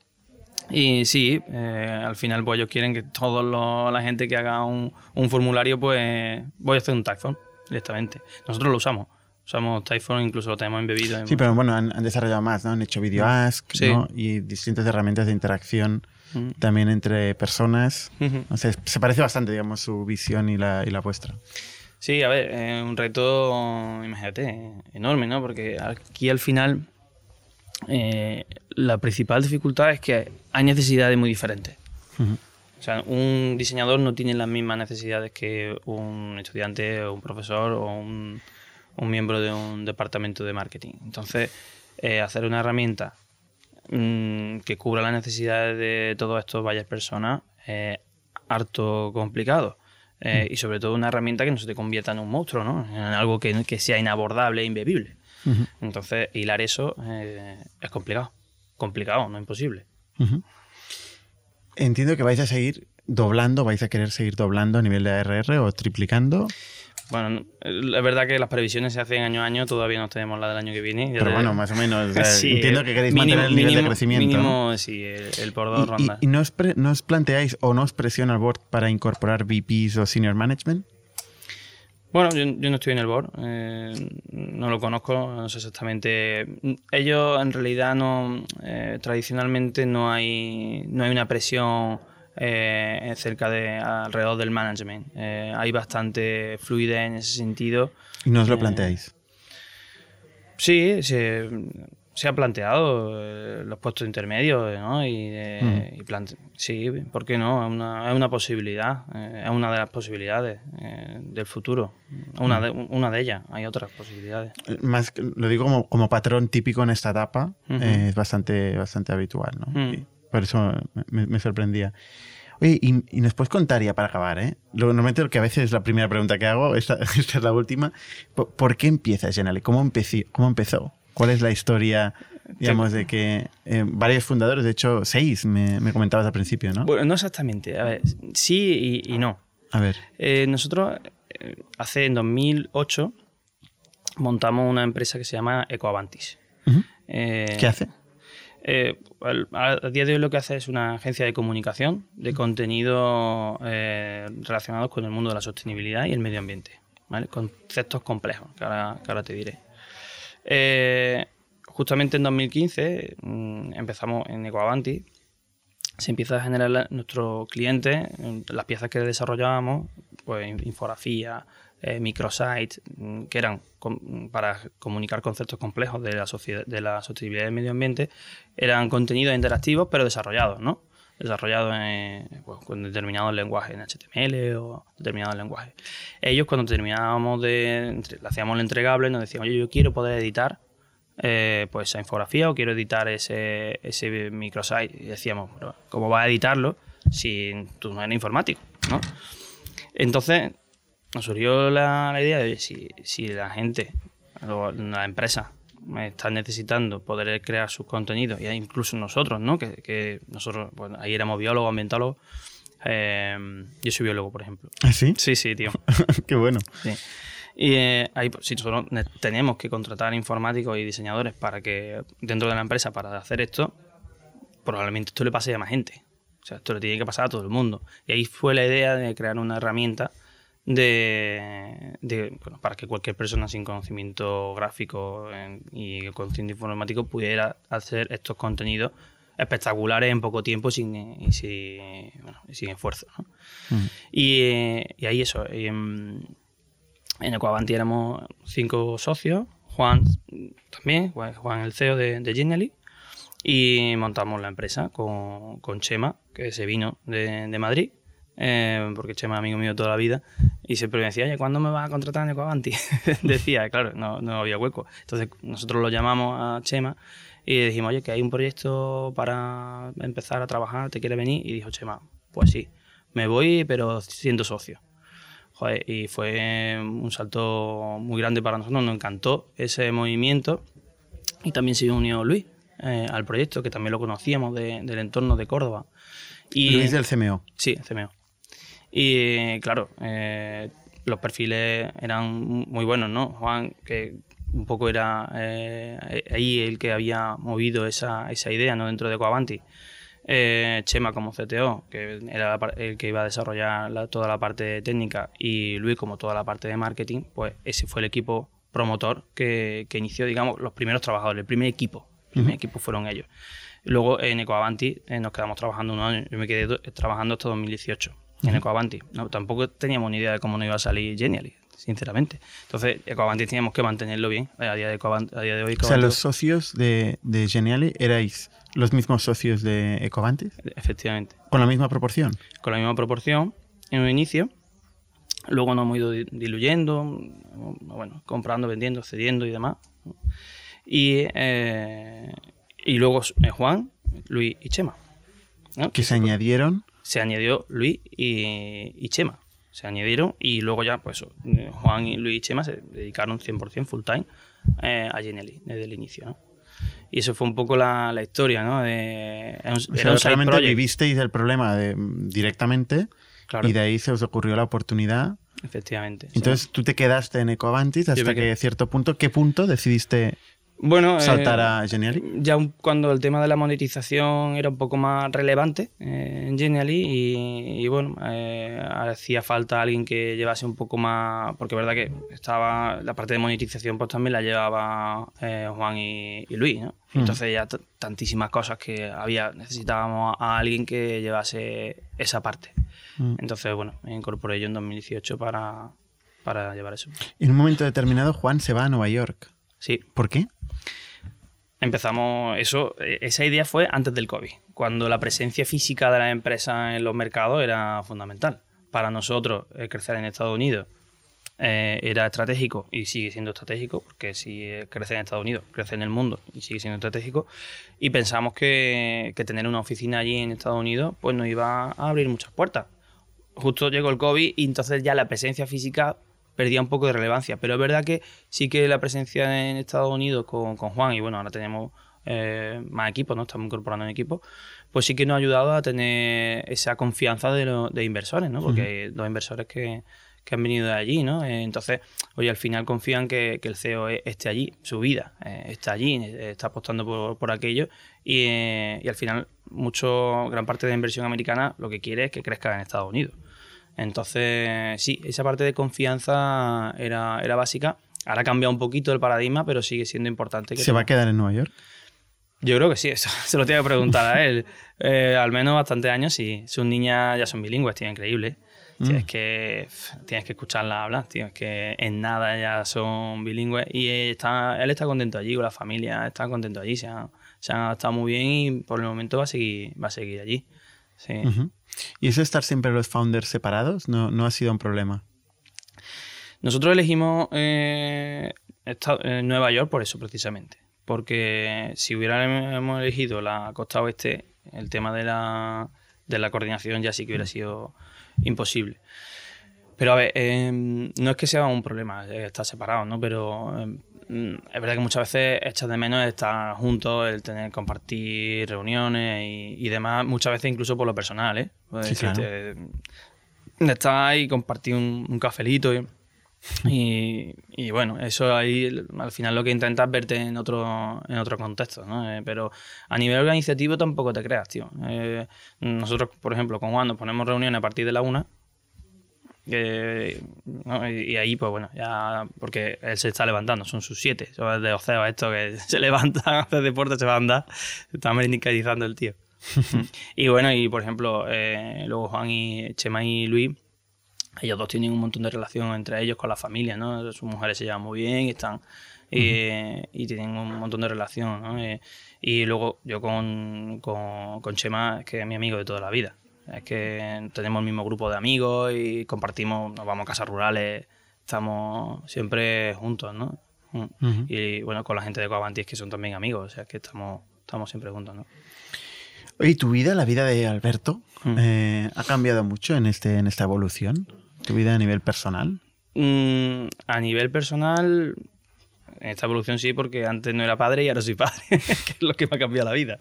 y sí, al final pues ellos quieren que toda la gente que haga un, formulario, pues voy a hacer un Typeform directamente. Nosotros lo usamos. Usamos Typeform, incluso lo tenemos embebido. sí, pero bueno, han, desarrollado más, ¿no? Han hecho Video mm. Ask y distintas herramientas de interacción Mm. también entre personas. se parece bastante, digamos, su visión y la, y la vuestra. Sí, a ver, es un reto, imagínate, enorme, ¿no? Porque aquí al final eh, la principal dificultad es que hay necesidades muy diferentes. O sea, un diseñador no tiene las mismas necesidades que un estudiante o un profesor o un, un miembro de un departamento de marketing. Entonces, eh, hacer una herramienta Mm, que cubra las necesidades de todos estos varias personas es harto complicado. Eh, mm. Y sobre todo una herramienta que no se te convierta en un monstruo, ¿no? En algo que, que sea inabordable e imbebible. Entonces, hilar eso eh, es complicado. Complicado, no imposible. Entiendo que vais a seguir doblando, vais a querer seguir doblando a nivel de ARR o triplicando. Bueno, es verdad que las previsiones se hacen año a año, todavía no tenemos la del año que viene. Pero bueno, más o menos. entiendo que queréis mantener el nivel de crecimiento. Mínimo, sí, el, por dos rondas. ¿Y, no, os no, os planteáis o no os presiona el board para incorporar VPs o senior management? Bueno, yo, no estoy en el board, eh, no lo conozco, no sé exactamente. Ellos en realidad no, eh, tradicionalmente no hay, no hay una presión eh, cerca de alrededor del management. Eh, hay bastante fluidez en ese sentido. ¿Y no os lo planteáis? Sí, se, ha planteado los puestos intermedios, ¿no? Y, mm. sí, ¿por qué no? Es una, es una posibilidad, es una de las posibilidades del futuro. Una, mm. de, una de ellas, hay otras posibilidades. Más, lo digo como, como patrón típico en esta etapa, es bastante, bastante habitual, ¿no? Mm. Por eso me, sorprendía. Oye, y, nos puedes contar ya para acabar, ¿eh? Normalmente lo que a veces es la primera pregunta que hago, esta, esta es la última. ¿Por, qué empieza Genali? ¿Cómo, empezó, ¿Cómo empezó? ¿Cuál es la historia, digamos, de que eh, varios fundadores, de hecho seis, me, me, comentabas al principio, ¿no? Bueno, no exactamente. A ver, sí y, no. A ver. Eh, nosotros, eh, hace en 2008, montamos una empresa que se llama EcoAvantis. ¿Qué hace? Eh, a día de hoy lo que hace es una agencia de comunicación de contenido eh, relacionados con el mundo de la sostenibilidad y el medio ambiente. Conceptos complejos, que ahora, te diré. Eh, justamente en 2015 mm, empezamos en Ecoavanti. Se empieza a generar nuestros clientes, las piezas que desarrollábamos, pues infografía, eh, microsites mm, que eran para comunicar conceptos complejos de la, de la sostenibilidad del medio ambiente, eran contenidos interactivos pero desarrollados, ¿no? Desarrollados pues, con determinados lenguajes en HTML o determinados lenguajes. Ellos cuando terminábamos de, hacíamos el entregable, nos decían, oye, yo quiero poder editar eh, pues esa infografía o quiero editar ese, ese microsite. Y decíamos, ¿cómo vas a editarlo si tú no eres informático? ¿no? Entonces nos surgió la, idea de si, si la gente, la empresa, está necesitando poder crear sus contenidos, y incluso nosotros, ¿no? Que, nosotros, bueno, ahí éramos biólogos, ambientólogos. Eh, yo soy biólogo, por ejemplo. ¿Ah, sí? Sí, sí, tío. Qué bueno. Y eh, ahí, si nosotros tenemos que contratar informáticos y diseñadores para que, dentro de la empresa, para hacer esto, probablemente esto le pase a más gente. O sea, esto le tiene que pasar a todo el mundo. Y ahí fue la idea de crear una herramienta de, bueno, para que cualquier persona sin conocimiento gráfico y conocimiento informático pudiera hacer estos contenidos espectaculares en poco tiempo sin, y sin, sin esfuerzo. Mm. Y, ahí eso, en, en Ecoavanti éramos cinco socios, Juan también, Juan el CEO de, de y montamos la empresa con, con Chema, que se vino de, de Madrid eh, porque Chema es amigo mío toda la vida, y siempre me decía, oye, ¿cuándo me vas a contratar en Ecoavanti? decía, claro, no, no había hueco. Entonces nosotros lo llamamos a Chema y dijimos, oye, que hay un proyecto para empezar a trabajar, ¿te quiere venir? Y dijo Chema, pues sí, me voy, pero siendo socio. Joder, y fue un salto muy grande para nosotros, nos encantó ese movimiento y también se unió Luis eh, al proyecto, que también lo conocíamos del entorno de Córdoba. Y, Luis del CMO. Sí, CMO. Y claro, eh, los perfiles eran muy buenos, ¿no? Juan, que un poco era eh, ahí el que había movido esa, esa idea ¿no? dentro de Coavanti. Eh, Chema como CTO, que era el que iba a desarrollar toda la parte técnica, y Luis como toda la parte de marketing, pues ese fue el equipo promotor que, que inició, digamos, los primeros trabajadores, el primer equipo. El primer equipo fueron ellos. Luego en Ecoavanti nos quedamos trabajando un año, yo me quedé trabajando hasta 2018 en Ecoavanti. No, tampoco teníamos ni idea de cómo nos iba a salir Genially, sinceramente. Entonces, Ecoavanti teníamos que mantenerlo bien a día de, a día de hoy. O sea, los socios de, de Genially erais los mismos socios de Ecoavanti. Efectivamente. ¿Con la misma proporción? Con la misma proporción en un inicio. Luego nos hemos ido diluyendo, bueno, comprando, vendiendo, cediendo y demás. Y, eh, y luego eh, Juan, Luis y Chema. Que se añadieron se añadió Luis y, Chema. Se añadieron y luego ya, pues Juan y Luis y Chema se dedicaron 100% full time eh, a Genelli desde el inicio. Y eso fue un poco la, historia, ¿no? De, era vivisteis el problema directamente y de ahí se os ocurrió la oportunidad. Efectivamente. Entonces tú te quedaste en Ecoavantis hasta que a cierto punto, ¿qué punto decidiste bueno, saltar eh, a? Ya cuando el tema de la monetización era un poco más relevante eh, en Genially y, bueno, eh, hacía falta alguien que llevase un poco más, porque es verdad que estaba la parte de monetización pues también la llevaba Juan y, Luis, ¿no? Mm. Entonces ya tantísimas cosas que había, necesitábamos a alguien que llevase esa parte. Mm. Entonces, bueno, me incorporé yo en 2018 para, para llevar eso. En un momento determinado Juan se va a Nueva York. Sí. ¿Por qué? Empezamos, eso, eh, esa idea fue antes del COVID, cuando la presencia física de la empresa en los mercados era fundamental. Para nosotros, eh, crecer en Estados Unidos eh, era estratégico y sigue siendo estratégico, porque si crece en Estados Unidos, crece en el mundo y sigue siendo estratégico. Y pensamos que, que tener una oficina allí en Estados Unidos pues nos iba a abrir muchas puertas. Justo llegó el COVID y entonces ya la presencia física perdía un poco de relevancia. Pero es verdad que sí que la presencia en Estados Unidos con, Juan, y bueno, ahora tenemos eh, más equipos, ¿no? Estamos incorporando en equipo, pues sí que nos ha ayudado a tener esa confianza de, los inversores, ¿no? Porque hay los inversores que, han venido de allí, ¿no? Eh, entonces, oye, al final confían que, el CEO e, esté allí, su vida eh, está allí, está apostando por, aquello y, y, al final mucho, gran parte de la inversión americana lo que quiere es que crezca en Estados Unidos. Entonces, sí, esa parte de confianza era, era básica. Ahora ha cambiado un poquito el paradigma, pero sigue siendo importante. ¿Se va a quedar en Nueva York? Yo creo que sí, eso se lo tengo que preguntar a él. Eh, al menos bastantes años, sí. Sus niñas ya son bilingües, tío, increíble. Mm. Tienes, que, tienes que escucharla hablar, tío. Es que en nada ya son bilingües. Y está, él está contento allí, con la familia está contento allí. Se han, se han adaptado muy bien y por el momento va a seguir, va a seguir allí. Sí. ¿Y eso estar siempre los founders separados no, no ha sido un problema? Nosotros elegimos eh, Nueva York por eso precisamente. Porque si hubiéramos elegido la costa oeste, el tema de la, de la coordinación ya sí que hubiera mm. sido imposible. Pero a ver, em, no es que sea un problema estar separados, ¿no? Pero es verdad que muchas veces echas de menos estar juntos, el tener compartir reuniones y, demás, muchas veces incluso por lo personal, ¿eh? Pues estar ahí, compartir un, cafelito y, bueno, eso ahí al final lo que intentas es verte en otro, en otro contexto, ¿no? Eh, pero a nivel organizativo tampoco te creas, tío. Eh, nosotros, por ejemplo, con Juan nos ponemos reuniones a partir de la una y, ahí, pues bueno, ya, porque él se está levantando, son sus siete, son de Oceo esto que se levanta, hace deporte, se va a andar, se está americanizando el tío. y bueno, y por ejemplo, eh, luego Juan y Chema y Luis, ellos dos tienen un montón de relación entre ellos con la familia, ¿no? Sus mujeres se llevan muy bien y están y tienen un montón de relación, ¿no? Eh, y luego yo con, con, con Chema, que es mi amigo de toda la vida. Es que tenemos el mismo grupo de amigos y compartimos, nos vamos a casas rurales, estamos siempre juntos, ¿no? Mm. Y bueno, con la gente de Coavantis que son también amigos, o sea, que estamos, estamos siempre juntos, ¿no? Oye, ¿tu vida, la vida de Alberto, mm. eh, ha cambiado mucho en, este, en esta evolución? ¿Tu vida a nivel personal? Mm, a nivel personal, en esta evolución sí, porque antes no era padre y ahora soy padre, que es lo que me ha cambiado la vida.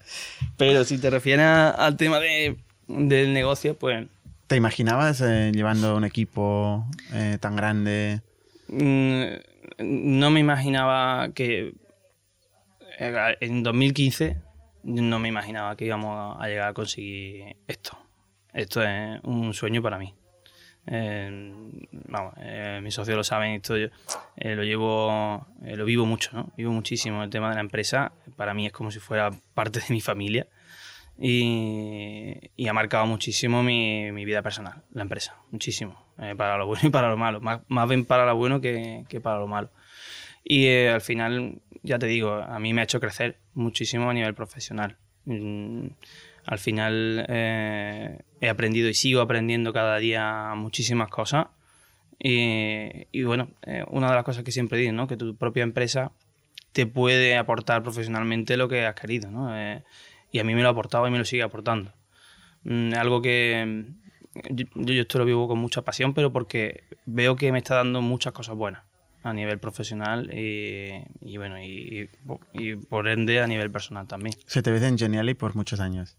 Pero si te refieres al tema de del negocio, pues... ¿Te imaginabas eh, llevando un equipo eh, tan grande? Mm, no me imaginaba que eh, en 2015 no me imaginaba que íbamos a llegar a conseguir esto. Esto es un sueño para mí. vamos, mis socios lo saben, esto yo lo llevo, lo vivo mucho, ¿no? Vivo muchísimo el tema de la empresa. Para mí es como si fuera parte de mi familia y, ha marcado muchísimo mi, mi, vida personal, la empresa, muchísimo, eh, para lo bueno y para lo malo, más, más bien para lo bueno que, que para lo malo. Y eh, al final, ya te digo, a mí me ha hecho crecer muchísimo a nivel profesional. Mm, al final eh, he aprendido y sigo aprendiendo cada día muchísimas cosas. Y, y bueno, una de las cosas que siempre digo, ¿no? que tu propia empresa te puede aportar profesionalmente lo que has querido. ¿no? Y a mí me lo ha aportado y me lo sigue aportando. Mm, algo que yo, yo, esto lo vivo con mucha pasión, pero porque veo que me está dando muchas cosas buenas a nivel profesional y, bueno, y, por ende a nivel personal también. Se te ve en Geniali por muchos años.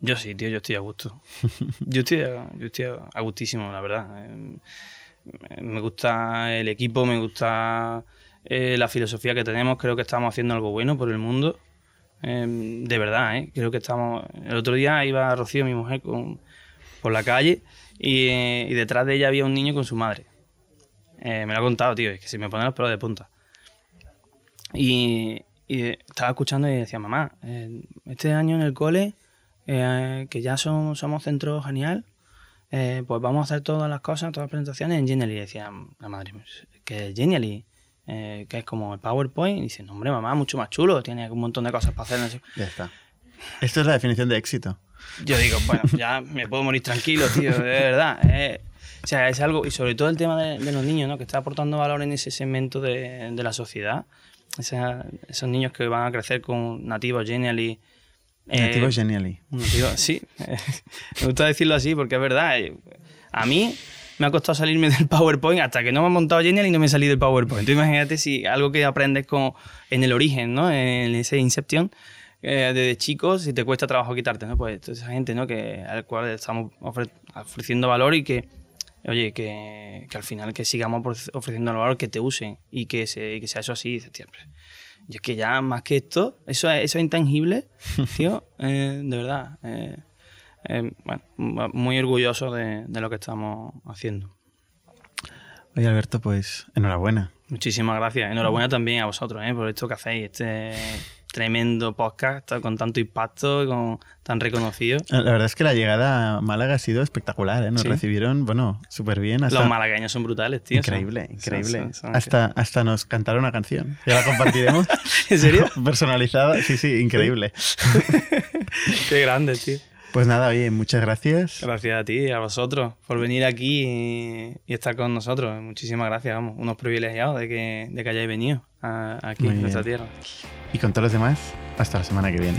Yo sí, tío, yo estoy a gusto. yo, estoy a, yo estoy a gustísimo, la verdad. Eh, me gusta el equipo, me gusta eh, la filosofía que tenemos, creo que estamos haciendo algo bueno por el mundo Em, de verdad, ¿eh? creo que estamos. El otro día iba Rocío, mi mujer, por la calle y, detrás de ella había un niño con su madre. Eh, me lo ha contado, tío, es que se me ponen los pelos de punta. Y, estaba escuchando y decía, mamá, eh, este año en el cole, que ya somos centro genial, pues vamos a hacer todas las cosas, todas las presentaciones en Genially. Decía, la madre, ¿qué es Genially? Eh, que es como el PowerPoint, y dice, no, hombre, mamá, mucho más chulo, tiene un montón de cosas para hacer. Ya está. Esto es la definición de éxito. Yo digo, bueno, ya me puedo morir tranquilo, tío, de verdad. Eh, o sea, es algo, y sobre todo el tema de, los niños, ¿no? Que está aportando valor en ese segmento de, de la sociedad. Esos niños que van a crecer con nativos genially. Eh, nativos genially. sí, me gusta decirlo así porque es verdad. A mí, me ha costado salirme del PowerPoint hasta que no me he montado Genial y no me salido del PowerPoint. Entonces imagínate si algo que aprendes como en el origen, ¿no? En ese Inception, eh, desde chicos, si te cuesta trabajo quitarte, ¿no? Pues toda esa gente, ¿no? Que, al cual estamos ofreciendo valor y que, oye, que, que, al final que sigamos ofreciendo valor, que te usen y que, se, que sea eso así. siempre. Yo es que ya más que esto, eso, eso es intangible, tío, eh, de verdad. Eh, eh, bueno, muy orgulloso de, lo que estamos haciendo. Oye, Alberto, pues enhorabuena. Muchísimas gracias. Enhorabuena también a vosotros ¿eh? por esto que hacéis, este tremendo podcast con tanto impacto y con tan reconocido. La verdad es que la llegada a Málaga ha sido espectacular, ¿eh? Nos recibieron, bueno, súper bien. Los malagueños son brutales, tío. Increíble, increíble. hasta, hasta nos cantaron una canción. Ya la compartiremos. ¿En serio? Personalizada. Sí, sí, increíble. Qué grande, tío. Pues nada, oye, muchas gracias. Gracias a ti, a vosotros, por venir aquí y, estar con nosotros. Muchísimas gracias, vamos, unos privilegiados de que, de que hayáis venido aquí en nuestra tierra. Y con todos los demás, hasta la semana que viene.